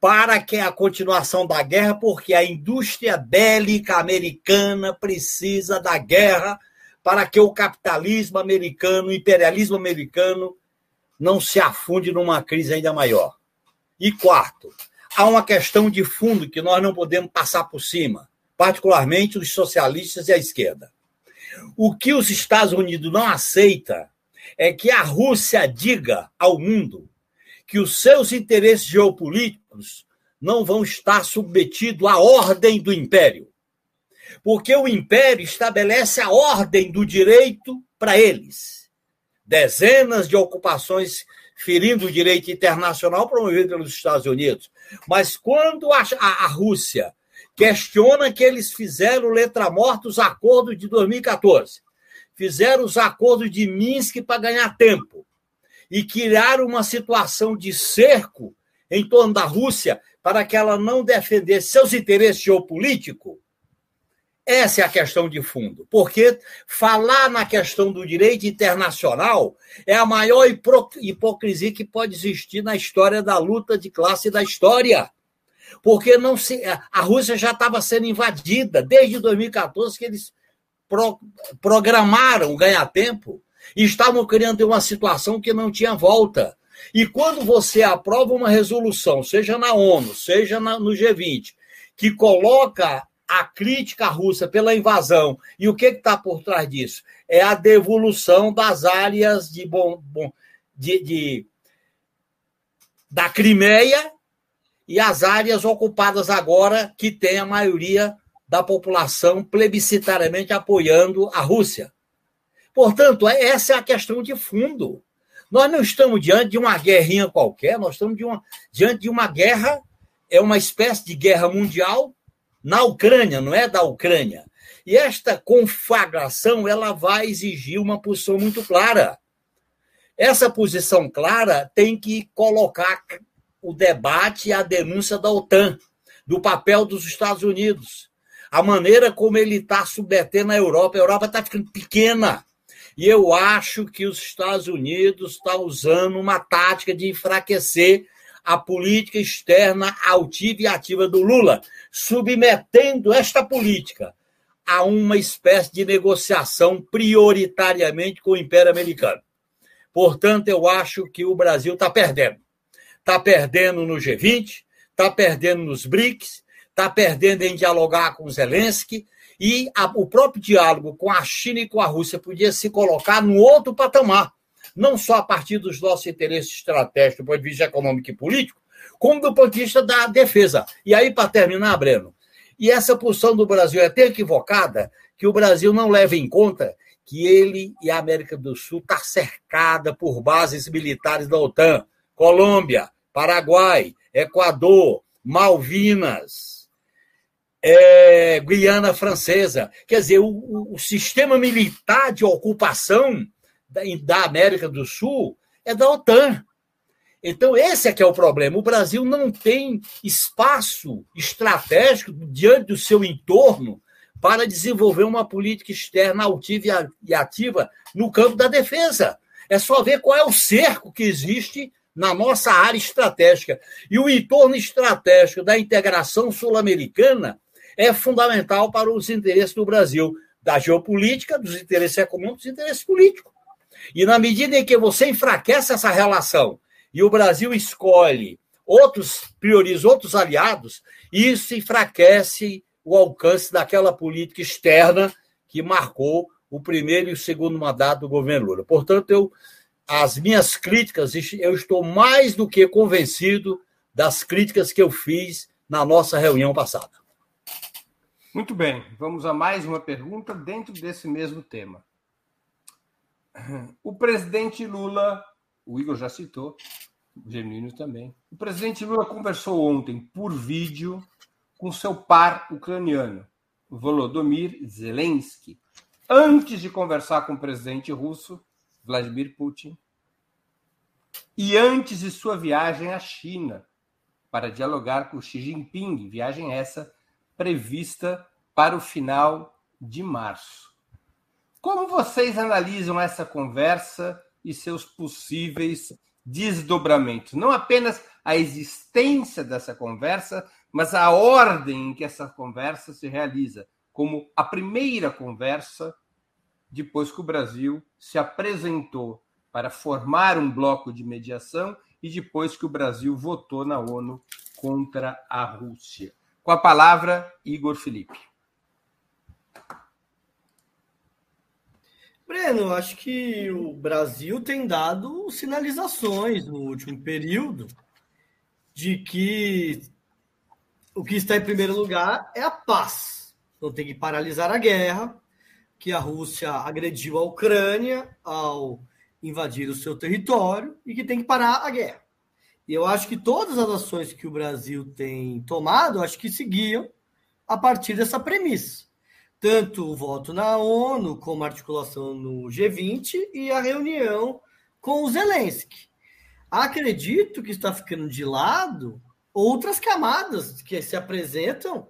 para que a continuação da guerra, porque a indústria bélica americana precisa da guerra para que o capitalismo americano, o imperialismo americano, não se afunde numa crise ainda maior. E quarto, há uma questão de fundo que nós não podemos passar por cima particularmente os socialistas e a esquerda. O que os Estados Unidos não aceita é que a Rússia diga ao mundo que os seus interesses geopolíticos não vão estar submetidos à ordem do império. Porque o império estabelece a ordem do direito para eles. Dezenas de ocupações ferindo o direito internacional promovido pelos Estados Unidos. Mas quando a, a, a Rússia questiona que eles fizeram letra morta os acordos de 2014. fizeram os acordos de Minsk para ganhar tempo e criaram uma situação de cerco em torno da Rússia para que ela não defendesse seus interesses geopolíticos. Essa é a questão de fundo, porque falar na questão do direito internacional é a maior hipocrisia que pode existir na história da luta de classe da história. Porque não se, a Rússia já estava sendo invadida desde 2014 que eles pro, programaram ganhar tempo e estavam criando uma situação que não tinha volta. E quando você aprova uma resolução, seja na ONU, seja na, no G20, que coloca a crítica russa pela invasão. E o que está por trás disso? É a devolução das áreas de, bom, bom, de, de da Crimeia e as áreas ocupadas agora que tem a maioria da população plebiscitariamente apoiando a Rússia. Portanto, é, essa é a questão de fundo. Nós não estamos diante de uma guerrinha qualquer, nós estamos de uma, diante de uma guerra, é uma espécie de guerra mundial na Ucrânia, não é da Ucrânia. E esta conflagração ela vai exigir uma posição muito clara. Essa posição clara tem que colocar o debate e a denúncia da OTAN, do papel dos Estados Unidos, a maneira como ele está submetendo a Europa. A Europa está ficando pequena. E eu acho que os Estados Unidos estão tá usando uma tática de enfraquecer a política externa altiva e ativa do Lula, submetendo esta política a uma espécie de negociação prioritariamente com o Império Americano. Portanto, eu acho que o Brasil está perdendo. Está perdendo no G20, está perdendo nos BRICS, está perdendo em dialogar com Zelensky, e a, o próprio diálogo com a China e com a Rússia podia se colocar no outro patamar não só a partir dos nossos interesses estratégicos, do ponto de vista econômico e político, como do ponto de vista da defesa. E aí, para terminar, Breno, e essa posição do Brasil é tão equivocada que o Brasil não leva em conta que ele e a América do Sul está cercada por bases militares da OTAN, Colômbia, Paraguai, Equador, Malvinas, é, Guiana Francesa. Quer dizer, o, o sistema militar de ocupação da América do Sul é da OTAN. Então, esse é que é o problema. O Brasil não tem espaço estratégico diante do seu entorno para desenvolver uma política externa altiva e ativa no campo da defesa. É só ver qual é o cerco que existe na nossa área estratégica. E o entorno estratégico da integração sul-americana é fundamental para os interesses do Brasil, da geopolítica, dos interesses econômicos dos interesses políticos. E na medida em que você enfraquece essa relação e o Brasil escolhe outros, prioriza outros aliados, isso enfraquece o alcance daquela política externa que marcou o primeiro e o segundo mandato do governo Lula. Portanto, eu, as minhas críticas, eu estou mais do que convencido das críticas que eu fiz na nossa reunião passada. Muito bem, vamos a mais uma pergunta dentro desse mesmo tema. O presidente Lula, o Igor já citou, o Genuíno também. O presidente Lula conversou ontem por vídeo com seu par ucraniano, Volodymyr Zelensky, antes de conversar com o presidente russo, Vladimir Putin, e antes de sua viagem à China para dialogar com Xi Jinping, viagem essa prevista para o final de março. Como vocês analisam essa conversa e seus possíveis desdobramentos? Não apenas a existência dessa conversa, mas a ordem em que essa conversa se realiza, como a primeira conversa depois que o Brasil se apresentou para formar um bloco de mediação e depois que o Brasil votou na ONU contra a Rússia. Com a palavra, Igor Felipe. Breno, acho que o Brasil tem dado sinalizações no último período de que o que está em primeiro lugar é a paz. Não tem que paralisar a guerra, que a Rússia agrediu a Ucrânia ao invadir o seu território e que tem que parar a guerra. E eu acho que todas as ações que o Brasil tem tomado, acho que seguiam a partir dessa premissa. tanto o voto na ONU, como a articulação no G20 e a reunião com o Zelensky. Acredito que está ficando de lado outras camadas que se apresentam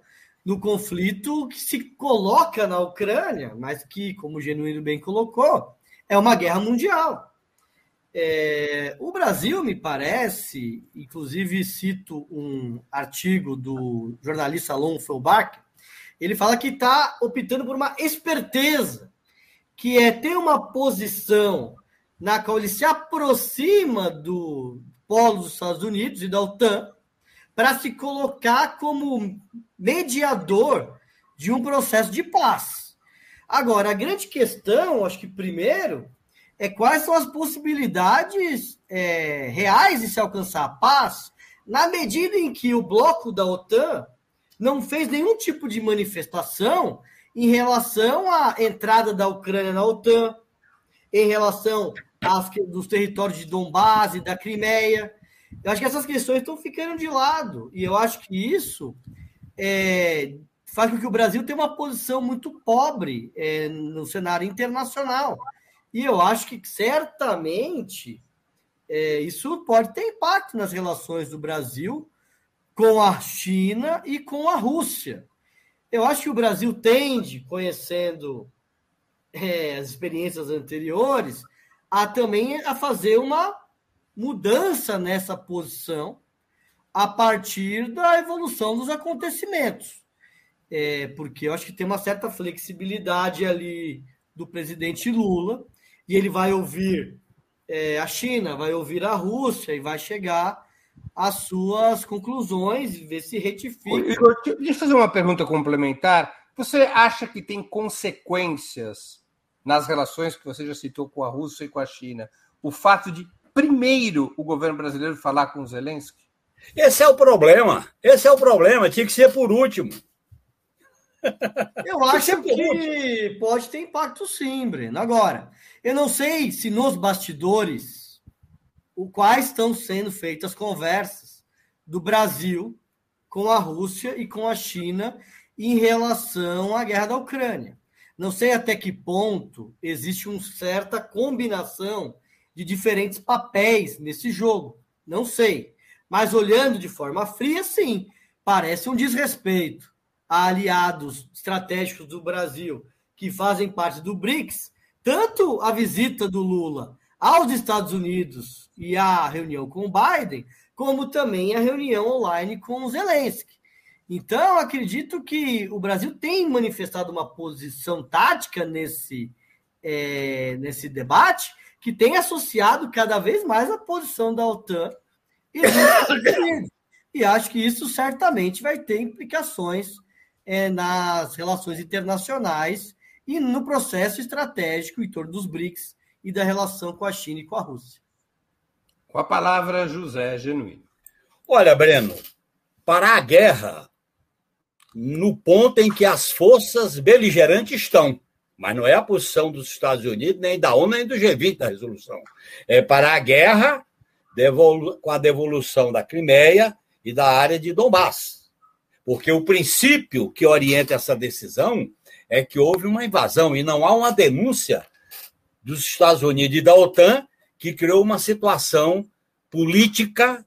no conflito que se coloca na Ucrânia, mas que, como o Genuíno bem colocou, é uma guerra mundial. É, o Brasil, me parece, inclusive cito um artigo do jornalista Alon Felbach, ele fala que está optando por uma esperteza, que é ter uma posição na qual ele se aproxima do polo dos Estados Unidos e da OTAN para se colocar como mediador de um processo de paz. Agora, a grande questão, acho que primeiro, é quais são as possibilidades é, reais de se alcançar a paz na medida em que o bloco da OTAN não fez nenhum tipo de manifestação em relação à entrada da Ucrânia na OTAN, em relação aos dos territórios de Donbás e da Crimeia. Eu acho que essas questões estão ficando de lado. E eu acho que isso é, faz com que o Brasil tenha uma posição muito pobre é, no cenário internacional. E eu acho que certamente é, isso pode ter impacto nas relações do Brasil com a China e com a Rússia. Eu acho que o Brasil tende, conhecendo é, as experiências anteriores, a também a fazer uma mudança nessa posição a partir da evolução dos acontecimentos. É, porque eu acho que tem uma certa flexibilidade ali do presidente Lula, e ele vai ouvir é, a China, vai ouvir a Rússia e vai chegar as suas conclusões e ver se retifica. deixa eu fazer uma pergunta complementar. Você acha que tem consequências nas relações que você já citou com a Rússia e com a China o fato de, primeiro, o governo brasileiro falar com Zelensky? Esse é o problema. Esse é o problema. Tinha que ser por último. Eu acho que pode ter impacto sim, Breno. Agora, eu não sei se nos bastidores o quais estão sendo feitas conversas do Brasil com a Rússia e com a China em relação à guerra da Ucrânia. Não sei até que ponto existe uma certa combinação de diferentes papéis nesse jogo. Não sei. Mas olhando de forma fria, sim, parece um desrespeito a aliados estratégicos do Brasil que fazem parte do BRICS, tanto a visita do Lula aos Estados Unidos e a reunião com o Biden, como também a reunião online com o Zelensky. Então, acredito que o Brasil tem manifestado uma posição tática nesse, é, nesse debate, que tem associado cada vez mais a posição da OTAN e. E acho que isso certamente vai ter implicações é, nas relações internacionais e no processo estratégico em torno dos BRICS e da relação com a China e com a Rússia. Com a palavra, José Genuíno. Olha, Breno, parar a guerra no ponto em que as forças beligerantes estão. Mas não é a posição dos Estados Unidos, nem da ONU, nem do G20 da resolução. É parar a guerra com a devolução da Crimeia e da área de Donbass. Porque o princípio que orienta essa decisão é que houve uma invasão e não há uma denúncia dos Estados Unidos e da OTAN, que criou uma situação política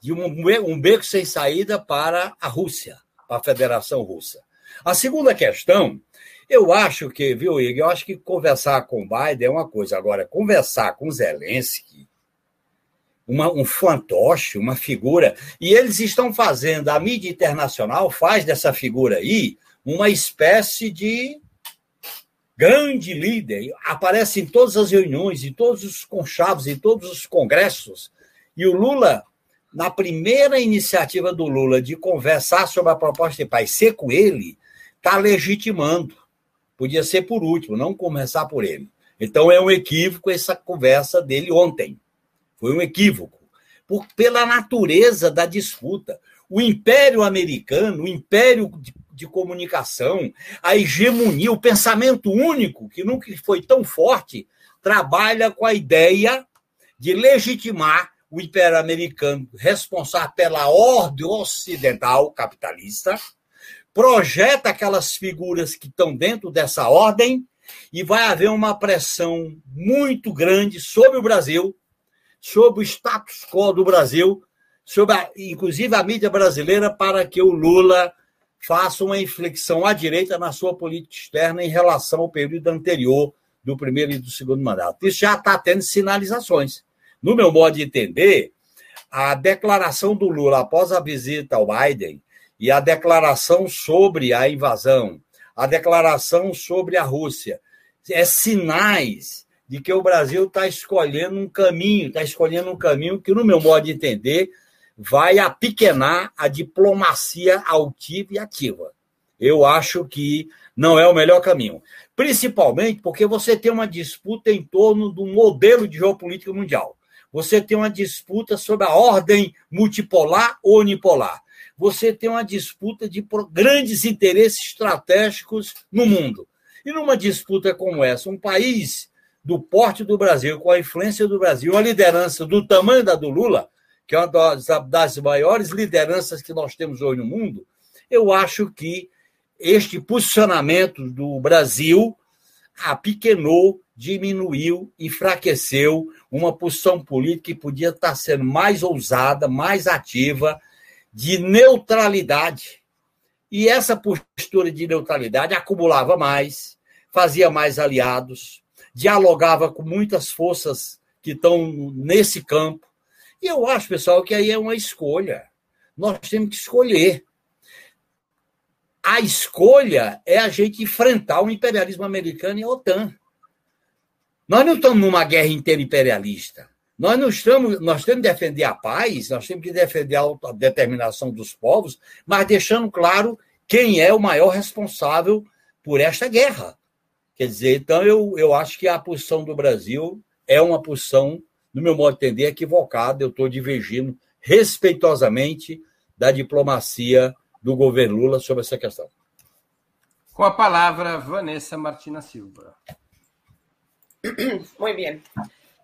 de um, beco sem saída para a Rússia, para a Federação Russa. A segunda questão, eu acho que, viu, Igor, eu acho que conversar com Biden é uma coisa. Agora, conversar com Zelensky, uma, um fantoche, uma figura, e eles estão fazendo, a mídia internacional faz dessa figura aí uma espécie de grande líder, aparece em todas as reuniões, em todos os conchavos, em todos os congressos. E o Lula, na primeira iniciativa do Lula de conversar sobre a proposta de paz, ser com ele, está legitimando. Podia ser por último, não começar por ele. Então é um equívoco essa conversa dele ontem. Foi um equívoco. Por, pela natureza da disputa. O Império Americano, o Império de comunicação, a hegemonia, o pensamento único, que nunca foi tão forte, trabalha com a ideia de legitimar o Império Americano responsável pela ordem ocidental capitalista, projeta aquelas figuras que estão dentro dessa ordem e vai haver uma pressão muito grande sobre o Brasil, sobre o status quo do Brasil, sobre a, inclusive a mídia brasileira, para que o Lula faça uma inflexão à direita na sua política externa em relação ao período anterior do primeiro e do segundo mandato. Isso já está tendo sinalizações. No meu modo de entender, a declaração do Lula após a visita ao Biden e a declaração sobre a invasão, a declaração sobre a Rússia, é sinais de que o Brasil está escolhendo um caminho, está escolhendo um caminho que, no meu modo de entender, vai apequenar a diplomacia altiva e ativa. Eu acho que não é o melhor caminho. Principalmente porque você tem uma disputa em torno do modelo de geopolítica mundial. Você tem uma disputa sobre a ordem multipolar ou unipolar. Você tem uma disputa de grandes interesses estratégicos no mundo. E numa disputa como essa, um país do porte do Brasil, com a influência do Brasil, uma liderança do tamanho da do Lula, que é uma das, das maiores lideranças que nós temos hoje no mundo, eu acho que este posicionamento do Brasil apequenou, diminuiu, enfraqueceu uma posição política que podia estar sendo mais ousada, mais ativa, de neutralidade. E essa postura de neutralidade acumulava mais, fazia mais aliados, dialogava com muitas forças que estão nesse campo. E eu acho, pessoal, que aí é uma escolha. Nós temos que escolher. A escolha é a gente enfrentar o imperialismo americano e a OTAN. Nós não estamos numa guerra interimperialista. Nós não estamos, nós temos que defender a paz, nós temos que defender a determinação dos povos, mas deixando claro quem é o maior responsável por esta guerra. Quer dizer, então eu, eu acho que a posição do Brasil é uma posição, no meu modo de entender, equivocada. Eu estou divergindo respeitosamente da diplomacia do governo Lula sobre essa questão. Com a palavra, Vanessa Martina Silva. Muito bem.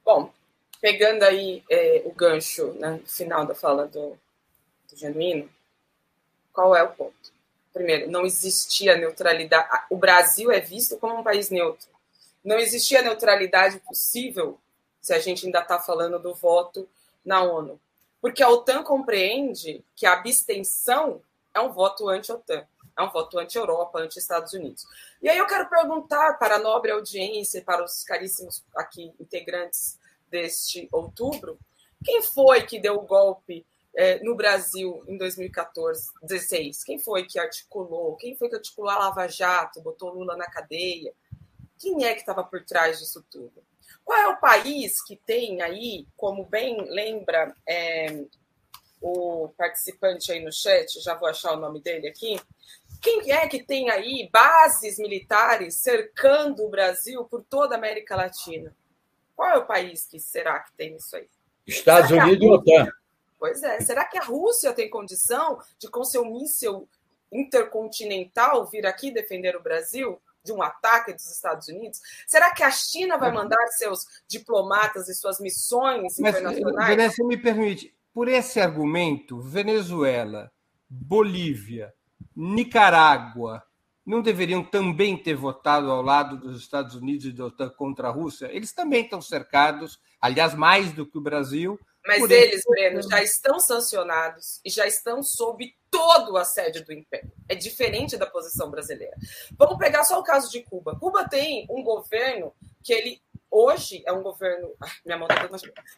Bom, pegando aí é, o gancho né, no final da fala do, do Genuíno, qual é o ponto? Primeiro, não existia neutralidade. O Brasil é visto como um país neutro. Não existia neutralidade possível se a gente ainda está falando do voto na ONU. Porque a OTAN compreende que a abstenção é um voto anti-OTAN é um voto anti-Europa, anti-Estados Unidos. E aí eu quero perguntar para a nobre audiência para os caríssimos aqui integrantes deste outubro, quem foi que deu o golpe é, no Brasil em 2014, 16? Quem foi que articulou? Quem foi que articulou a Lava Jato, botou Lula na cadeia? Quem é que estava por trás disso tudo? Qual é o país que tem aí, como bem lembra é, o participante aí no chat, já vou achar o nome dele aqui, quem é que tem aí bases militares cercando o Brasil por toda a América Latina? Qual é o país que será que tem isso aí? Estados Unidos e OTAN. Pois é. Será que a Rússia tem condição de, com seu míssil intercontinental, vir aqui defender o Brasil de um ataque dos Estados Unidos? Será que a China vai mandar seus diplomatas e suas missões Mas, internacionais? Vanessa, me permite, por esse argumento, Venezuela, Bolívia, Nicarágua não deveriam também ter votado ao lado dos Estados Unidos e da OTAN contra a Rússia? Eles também estão cercados, aliás, mais do que o Brasil. Mas eles, esse... Breno, já estão sancionados e já estão sob todo o assédio do Império. É diferente da posição brasileira. Vamos pegar só o caso de Cuba. Cuba tem um governo que ele hoje é um governo. minha mão tá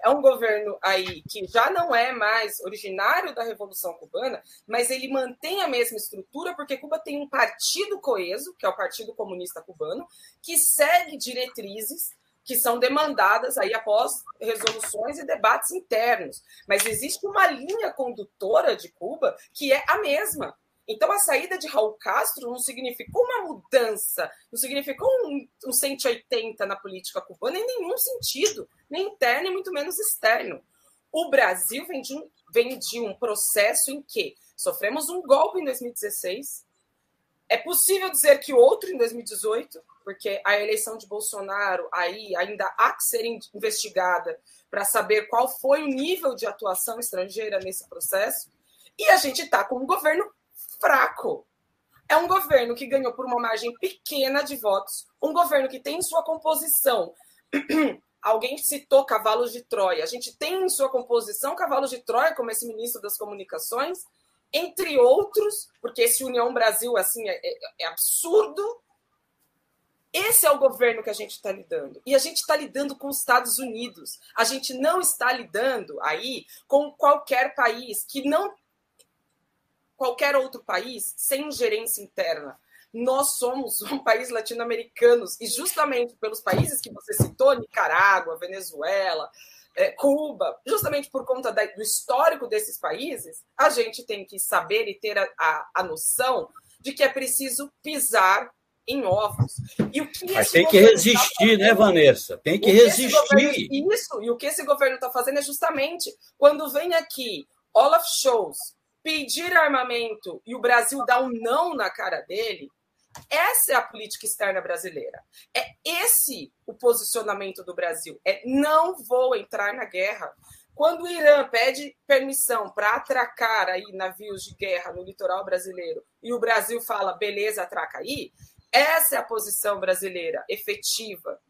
É um governo aí que já não é mais originário da Revolução Cubana, mas ele mantém a mesma estrutura, porque Cuba tem um partido coeso, que é o Partido Comunista Cubano, que segue diretrizes que são demandadas aí após resoluções e debates internos. Mas existe uma linha condutora de Cuba que é a mesma. Então, a saída de Raul Castro não significou uma mudança, não significou um, um 180 na política cubana em nenhum sentido, nem interno e muito menos externo. O Brasil vem de um, vem de um processo em que sofremos um golpe em 2016. É possível dizer que outro em 2018, porque a eleição de Bolsonaro aí ainda há que ser investigada para saber qual foi o nível de atuação estrangeira nesse processo. E a gente está com um governo fraco. é um governo que ganhou por uma margem pequena de votos, um governo que tem em sua composição. Alguém citou cavalos de Troia. A gente tem em sua composição cavalos de Troia, como esse ministro das Comunicações, entre outros, porque esse União Brasil assim é, é, é absurdo. Esse é o governo que a gente está lidando. E a gente está lidando com os Estados Unidos. A gente não está lidando aí com qualquer país que não qualquer outro país sem gerência interna. Nós somos um país latino-americano e justamente pelos países que você citou, Nicarágua, Venezuela, é, Cuba, justamente por conta do histórico desses países, a gente tem que saber e ter a, a, a noção de que é preciso pisar em ovos. E o que Mas tem que tá resistir, tá né, Vanessa? Tem que resistir. Governo, isso, e o que esse governo está fazendo é justamente quando vem aqui Olaf Scholz pedir armamento e o Brasil dá um não na cara dele, essa é a política externa brasileira. É esse o posicionamento do Brasil. É não vou entrar na guerra. Quando o Irã pede permissão para atracar aí navios de guerra no litoral brasileiro e o Brasil fala, beleza, atraca aí, essa é a posição brasileira efetiva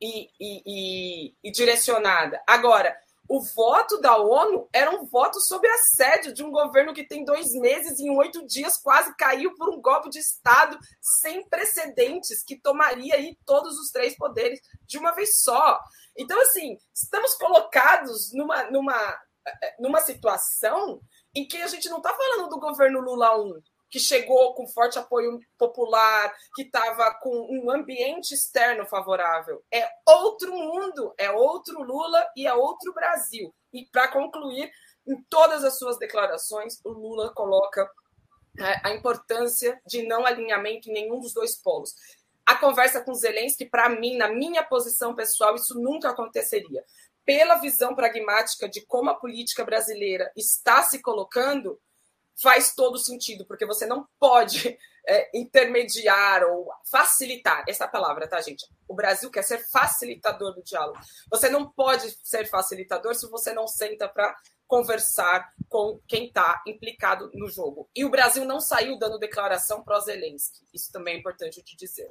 e, e, e, e direcionada. Agora, o voto da ONU era um voto sob assédio de um governo que tem dois meses e em oito dias quase caiu por um golpe de Estado sem precedentes que tomaria aí todos os três poderes de uma vez só. Então, assim, estamos colocados numa, numa, numa situação em que a gente não está falando do governo Lula 1, que chegou com forte apoio popular, que estava com um ambiente externo favorável. É outro mundo, é outro Lula e é outro Brasil. E para concluir, em todas as suas declarações, o Lula coloca é, a importância de não alinhamento em nenhum dos dois polos. A conversa com Zelensky, para mim, na minha posição pessoal, isso nunca aconteceria. Pela visão pragmática de como a política brasileira está se colocando, faz todo sentido, porque você não pode é, intermediar ou facilitar essa palavra, tá, gente? O Brasil quer ser facilitador do diálogo. Você não pode ser facilitador se você não senta para conversar com quem está implicado no jogo. E o Brasil não saiu dando declaração pró Zelensky. Isso também é importante de dizer.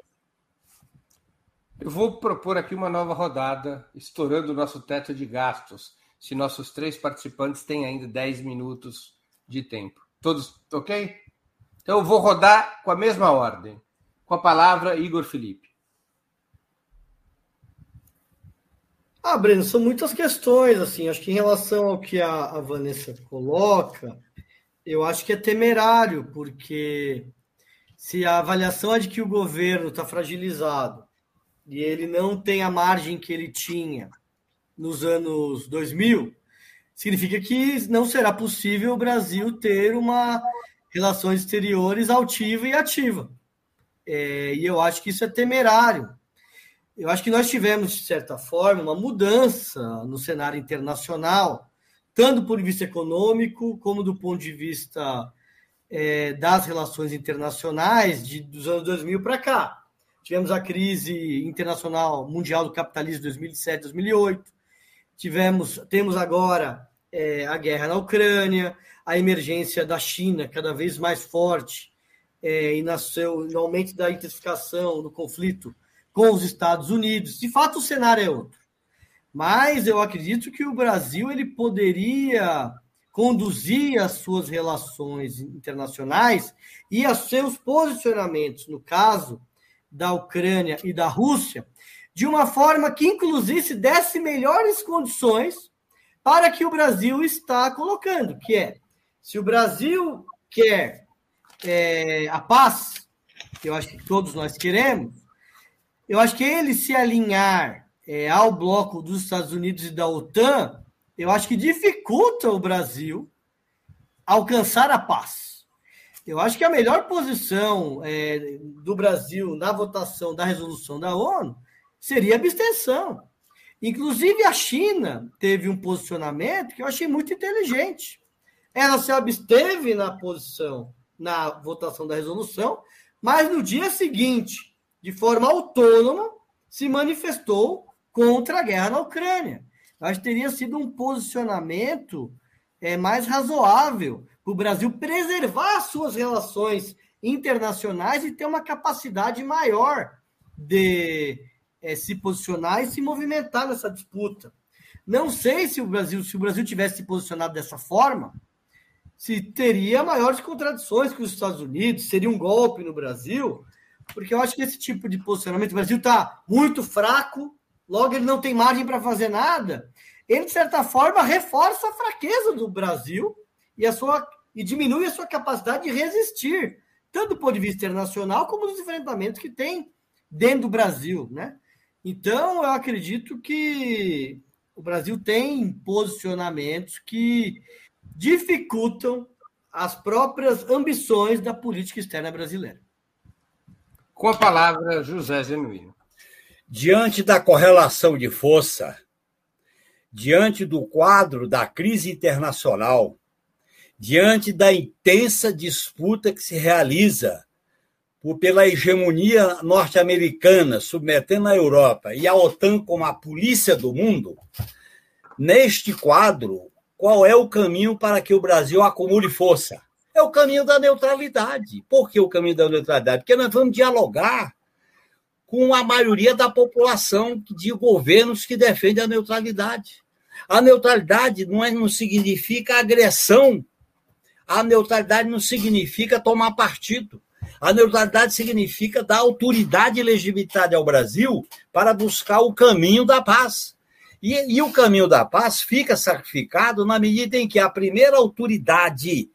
Eu vou propor aqui uma nova rodada, estourando o nosso teto de gastos, se nossos três participantes têm ainda 10 minutos de tempo. Todos ok? Então eu vou rodar com a mesma ordem. Com a palavra, Igor Felipe. Ah, Breno, são muitas questões, assim, acho que em relação ao que a, a Vanessa coloca, eu acho que é temerário, porque se a avaliação é de que o governo está fragilizado e ele não tem a margem que ele tinha nos anos 2000, significa que não será possível o Brasil ter uma relações exteriores altiva e ativa. É, e eu acho que isso é temerário. Eu acho que nós tivemos, de certa forma, uma mudança no cenário internacional, tanto do ponto de vista econômico, como do ponto de vista é, das relações internacionais de, dos anos 2000 para cá. Tivemos a crise internacional mundial do capitalismo de 2007, 2008, Tivemos, temos agora é, a guerra na Ucrânia, a emergência da China cada vez mais forte é, e nasceu no aumento da intensificação do conflito com os Estados Unidos. De fato, o cenário é outro. Mas eu acredito que o Brasil ele poderia conduzir as suas relações internacionais e os seus posicionamentos, no caso da Ucrânia e da Rússia, de uma forma que, inclusive, desse melhores condições para que o Brasil está colocando, que é, se o Brasil quer é, a paz, que eu acho que todos nós queremos, eu acho que ele se alinhar é, ao bloco dos Estados Unidos e da OTAN, eu acho que dificulta o Brasil alcançar a paz. Eu acho que a melhor posição é, do Brasil na votação da resolução da ONU seria abstenção. Inclusive, a China teve um posicionamento que eu achei muito inteligente. Ela se absteve na posição, na votação da resolução, mas no dia seguinte, de forma autônoma, se manifestou contra a guerra na Ucrânia. Acho que teria sido um posicionamento é, mais razoável para o Brasil preservar suas relações internacionais e ter uma capacidade maior de é, se posicionar e se movimentar nessa disputa. Não sei se o Brasil, se o Brasil tivesse se posicionado dessa forma, se teria maiores contradições com os Estados Unidos, seria um golpe no Brasil, porque eu acho que esse tipo de posicionamento, o Brasil está muito fraco, logo ele não tem margem para fazer nada, ele, de certa forma, reforça a fraqueza do Brasil e, a sua, e diminui a sua capacidade de resistir, tanto do ponto de vista internacional como dos enfrentamentos que tem dentro do Brasil. Né? Então, eu acredito que o Brasil tem posicionamentos que dificultam as próprias ambições da política externa brasileira. Com a palavra, José Genuíno. Diante da correlação de força, diante do quadro da crise internacional, diante da intensa disputa que se realiza pela hegemonia norte-americana submetendo a Europa e a OTAN como a polícia do mundo, neste quadro, qual é o caminho para que o Brasil acumule força? É o caminho da neutralidade. Por que o caminho da neutralidade? Porque nós vamos dialogar com a maioria da população de governos que defendem a neutralidade. A neutralidade não, é, não significa agressão. A neutralidade não significa tomar partido. A neutralidade significa dar autoridade e legitimidade ao Brasil para buscar o caminho da paz. E, e, o caminho da paz fica sacrificado na medida em que a primeira autoridade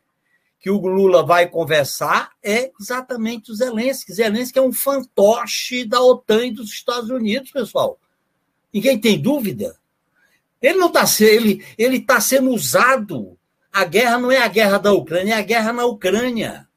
que o Lula vai conversar é exatamente o Zelensky. Zelensky é um fantoche da OTAN e dos Estados Unidos, pessoal. Ninguém tem dúvida. Ele não está ele ele está sendo usado. A guerra não é a guerra da Ucrânia, é a guerra na Ucrânia.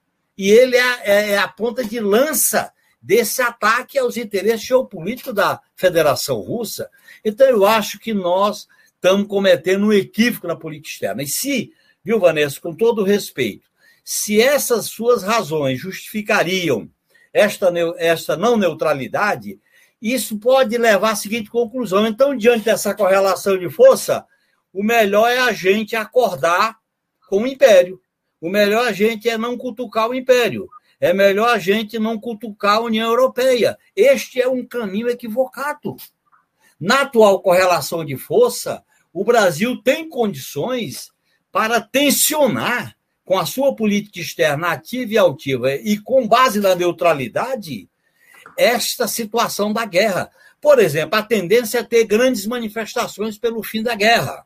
E ele é, é, é a ponta de lança desse ataque aos interesses geopolíticos da Federação Russa. Então, eu acho que nós estamos cometendo um equívoco na política externa. E se, viu, Vanessa, com todo respeito, se essas suas razões justificariam esta, esta não neutralidade, isso pode levar à seguinte conclusão. Então, diante dessa correlação de força, o melhor é a gente acordar com o império. O melhor a gente é não cutucar o império. É melhor a gente não cutucar a União Europeia. Este é um caminho equivocado. Na atual correlação de força, o Brasil tem condições para tensionar com a sua política externa ativa e altiva e com base na neutralidade esta situação da guerra. Por exemplo, a tendência é ter grandes manifestações pelo fim da guerra.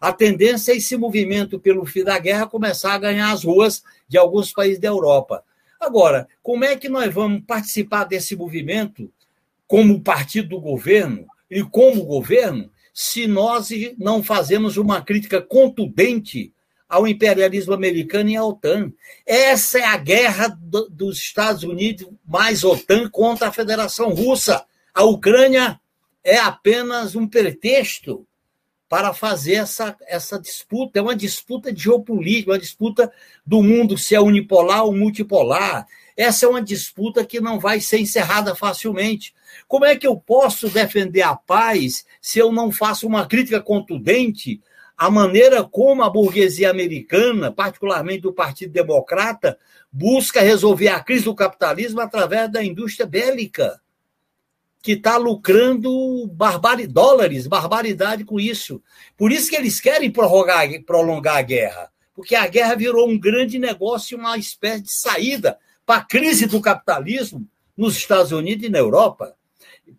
A tendência é esse movimento pelo fim da guerra começar a ganhar as ruas de alguns países da Europa. Agora, como é que nós vamos participar desse movimento como partido do governo e como governo se nós não fazemos uma crítica contundente ao imperialismo americano e à OTAN? Essa é a guerra do, dos Estados Unidos mais OTAN contra a Federação Russa. A Ucrânia é apenas um pretexto para fazer essa, essa disputa. É uma disputa de geopolítica, uma disputa do mundo se é unipolar ou multipolar. Essa é uma disputa que não vai ser encerrada facilmente. Como é que eu posso defender a paz se eu não faço uma crítica contundente à maneira como a burguesia americana, particularmente do Partido Democrata, busca resolver a crise do capitalismo através da indústria bélica? Que está lucrando barbari, dólares, barbaridade com isso. Por isso que eles querem prorrogar, prolongar a guerra, porque a guerra virou um grande negócio, uma espécie de saída para a crise do capitalismo nos Estados Unidos e na Europa.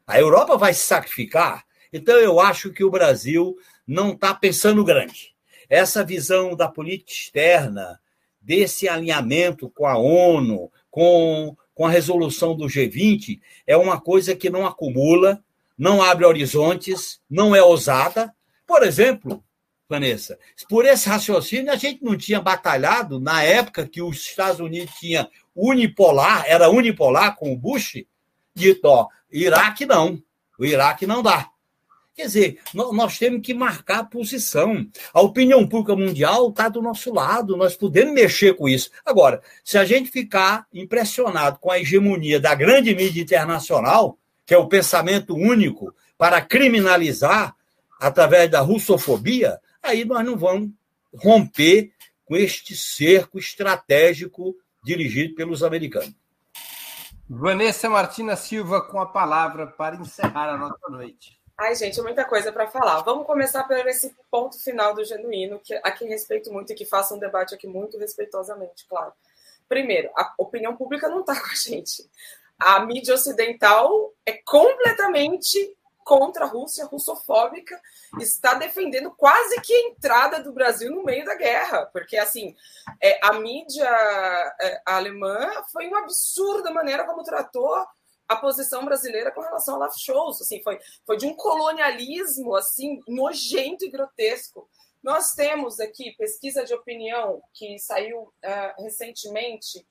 A Europa vai se sacrificar. Então, eu acho que o Brasil não está pensando grande. Essa visão da política externa, desse alinhamento com a ONU, com com a resolução do G20 é uma coisa que não acumula, não abre horizontes, não é ousada. Por exemplo, Vanessa, por esse raciocínio, a gente não tinha batalhado na época que os Estados Unidos tinha unipolar, era unipolar com o Bush, dito, ó, Iraque não, o Iraque não dá. Quer dizer, nós temos que marcar a posição. A opinião pública mundial está do nosso lado, nós podemos mexer com isso. Agora, se a gente ficar impressionado com a hegemonia da grande mídia internacional, que é o pensamento único para criminalizar através da russofobia, aí nós não vamos romper com este cerco estratégico dirigido pelos americanos. Vanessa Martina Silva com a palavra para encerrar a nossa noite. Ai, gente, muita coisa para falar. Vamos começar por esse ponto final do genuíno, que a quem respeito muito e que faça um debate aqui muito respeitosamente, claro. Primeiro, a opinião pública não está com a gente. A mídia ocidental é completamente contra a Rússia, russofóbica, está defendendo quase que a entrada do Brasil no meio da guerra, porque assim é, a mídia é, alemã foi uma absurda maneira como tratou a posição brasileira com relação ao Olaf Scholz, assim foi foi de um colonialismo assim nojento e grotesco. Nós temos aqui pesquisa de opinião que saiu uh, recentemente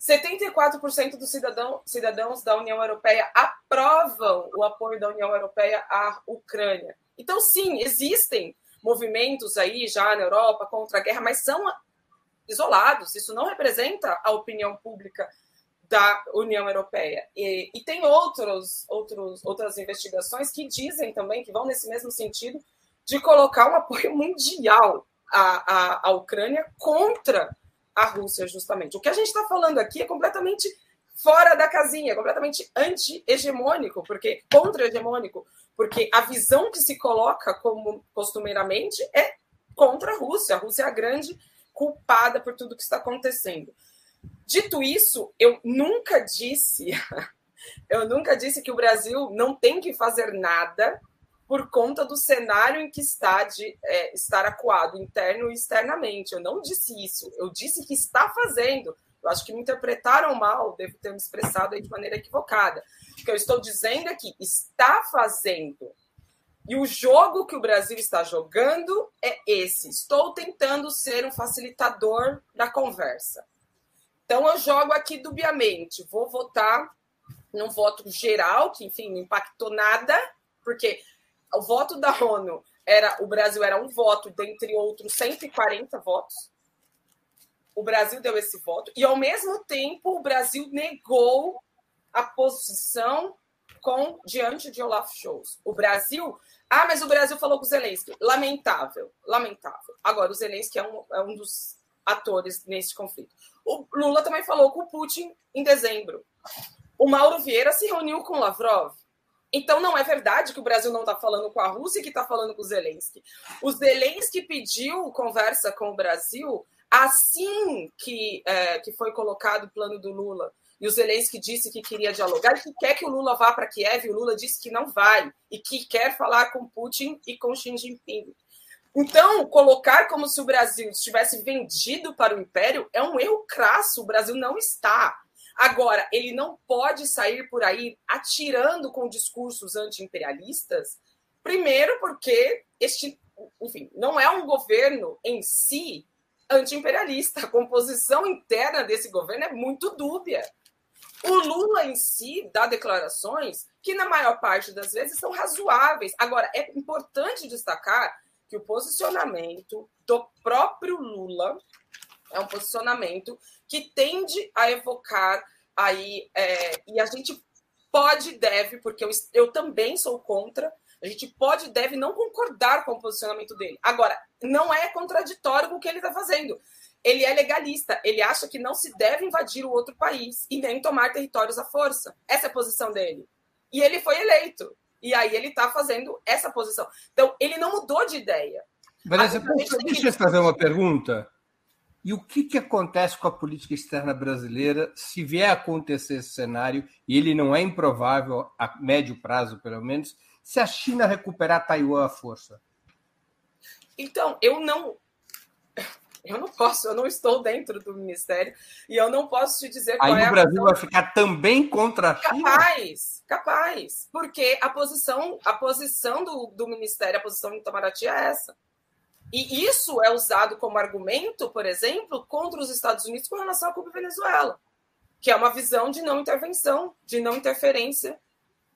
74% dos cidadão, cidadãos da União Europeia aprovam o apoio da União Europeia à Ucrânia. Então, sim, existem movimentos aí já na Europa contra a guerra, mas são isolados. Isso não representa a opinião pública da União Europeia. E, e tem outros, outros, outras investigações que dizem também, que vão nesse mesmo sentido, de colocar um apoio mundial à, à, à Ucrânia contra a Rússia, justamente. O que a gente está falando aqui é completamente fora da casinha, completamente anti-hegemônico, porque contra-hegemônico, porque a visão que se coloca como costumeiramente é contra a Rússia. A Rússia é a grande culpada por tudo que está acontecendo. Dito isso, eu nunca disse, eu nunca disse que o Brasil não tem que fazer nada por conta do cenário em que está de é, estar acuado interno e externamente. Eu não disse isso, eu disse que está fazendo. Eu acho que me interpretaram mal, devo ter me expressado de maneira equivocada. O que eu estou dizendo é que está fazendo. E o jogo que o Brasil está jogando é esse. Estou tentando ser um facilitador da conversa. Então eu jogo aqui dubiamente. Vou votar num voto geral, que enfim não impactou nada, porque o voto da ONU era o Brasil era um voto dentre outros 140 votos. O Brasil deu esse voto e ao mesmo tempo o Brasil negou a posição com diante de Olaf Scholz. O Brasil, ah, mas o Brasil falou com o Zelensky. Lamentável, lamentável. Agora o Zelensky é um, é um dos atores nesse conflito. O Lula também falou com o Putin em dezembro. O Mauro Vieira se reuniu com Lavrov. Então, não é verdade que o Brasil não está falando com a Rússia e que está falando com o Zelensky. O Zelensky pediu conversa com o Brasil assim que, é, que foi colocado o plano do Lula. E o Zelensky disse que queria dialogar e que quer que o Lula vá para Kiev. E o Lula disse que não vai e que quer falar com Putin e com Xi Jinping. Então, colocar como se o Brasil estivesse vendido para o império é um erro crasso. O Brasil não está. Agora, ele não pode sair por aí atirando com discursos anti-imperialistas, primeiro porque este, enfim, não é um governo em si anti-imperialista. A composição interna desse governo é muito dúbia. O Lula em si dá declarações que, na maior parte das vezes, são razoáveis. Agora, é importante destacar que o posicionamento do próprio Lula é um posicionamento que tende a evocar aí, é, e a gente pode e deve, porque eu, eu também sou contra, a gente pode e deve não concordar com o posicionamento dele. Agora, não é contraditório com o que ele está fazendo. Ele é legalista, ele acha que não se deve invadir o outro país e nem tomar territórios à força. Essa é a posição dele. E ele foi eleito. E aí ele está fazendo essa posição. Então, ele não mudou de ideia. Vanessa, deixa que... eu fazer uma pergunta. E o que, que acontece com a política externa brasileira se vier a acontecer esse cenário, e ele não é improvável, a médio prazo pelo menos, se a China recuperar Taiwan à força? Então, eu não. Eu não posso, eu não estou dentro do ministério e eu não posso te dizer Aí qual é o Brasil vai ficar também contra a China? Capaz, capaz. Porque a posição, a posição do, do ministério, a posição do Itamaraty é essa. E isso é usado como argumento, por exemplo, contra os Estados Unidos com relação à Cuba e Venezuela, que é uma visão de não intervenção, de não interferência,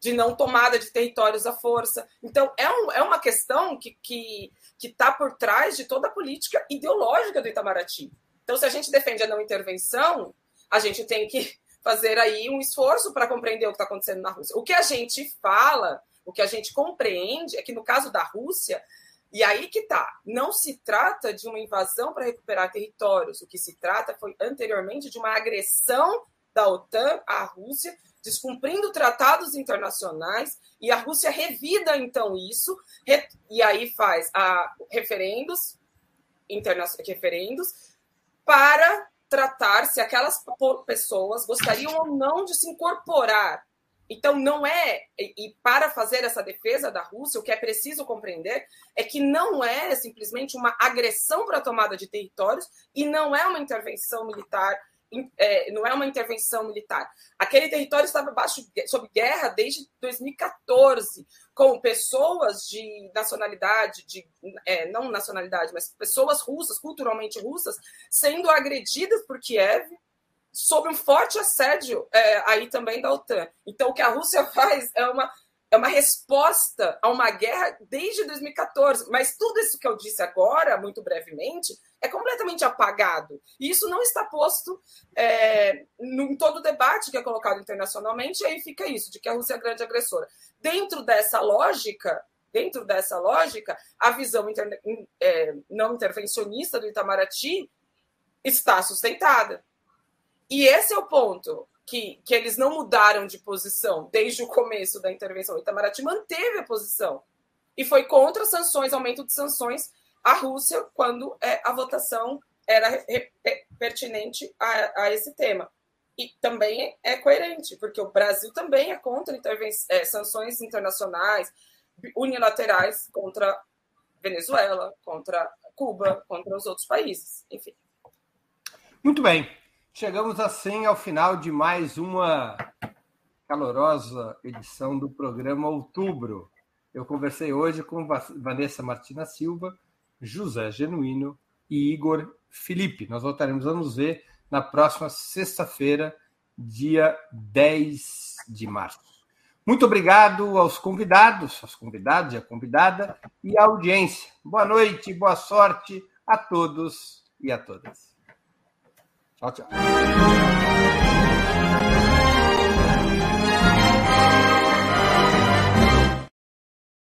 de não tomada de territórios à força. Então, é, um, é uma questão que que, que tá por trás de toda a política ideológica do Itamaraty. Então, se a gente defende a não intervenção, a gente tem que fazer aí um esforço para compreender o que está acontecendo na Rússia. O que a gente fala, o que a gente compreende é que no caso da Rússia, E aí que tá. Não se trata de uma invasão para recuperar territórios. O que se trata foi anteriormente de uma agressão da OTAN à Rússia, descumprindo tratados internacionais, e a Rússia revida então isso, e aí faz a referendos, referendos para tratar se aquelas pessoas gostariam ou não de se incorporar então, não é. E para fazer essa defesa da Rússia, o que é preciso compreender é que não é simplesmente uma agressão para a tomada de territórios e não é uma intervenção militar. É, não é uma intervenção militar. Aquele território estava baixo, sob guerra desde 2014, com pessoas de nacionalidade, de, é, não nacionalidade, mas pessoas russas, culturalmente russas, sendo agredidas por Kiev, sob um forte assédio é, aí também da OTAN. Então, o que a Rússia faz é uma, é uma resposta a uma guerra desde 2014. Mas tudo isso que eu disse agora, muito brevemente, é completamente apagado. E isso não está posto é, em todo o debate que é colocado internacionalmente, e aí fica isso, de que a Rússia é a grande agressora. Dentro dessa lógica, dentro dessa lógica, a visão é, não intervencionista do Itamaraty está sustentada. E esse é o ponto, que, que eles não mudaram de posição desde o começo da intervenção. O Itamaraty manteve a posição e foi contra sanções, aumento de sanções à Rússia quando é, a votação era pertinente a, a, esse tema. E também é coerente, porque o Brasil também é contra é, sanções internacionais unilaterais contra Venezuela, contra Cuba, contra os outros países, enfim. Muito bem. Chegamos assim ao final de mais uma calorosa edição do programa Outubro. Eu conversei hoje com Vanessa Martina Silva, José Genuíno e Igor Felipe. Nós voltaremos a nos ver na próxima sexta-feira, dia 10 de março. Muito obrigado aos convidados, aos convidados e à convidada e à audiência. Boa noite, boa sorte a todos e a todas. 啊这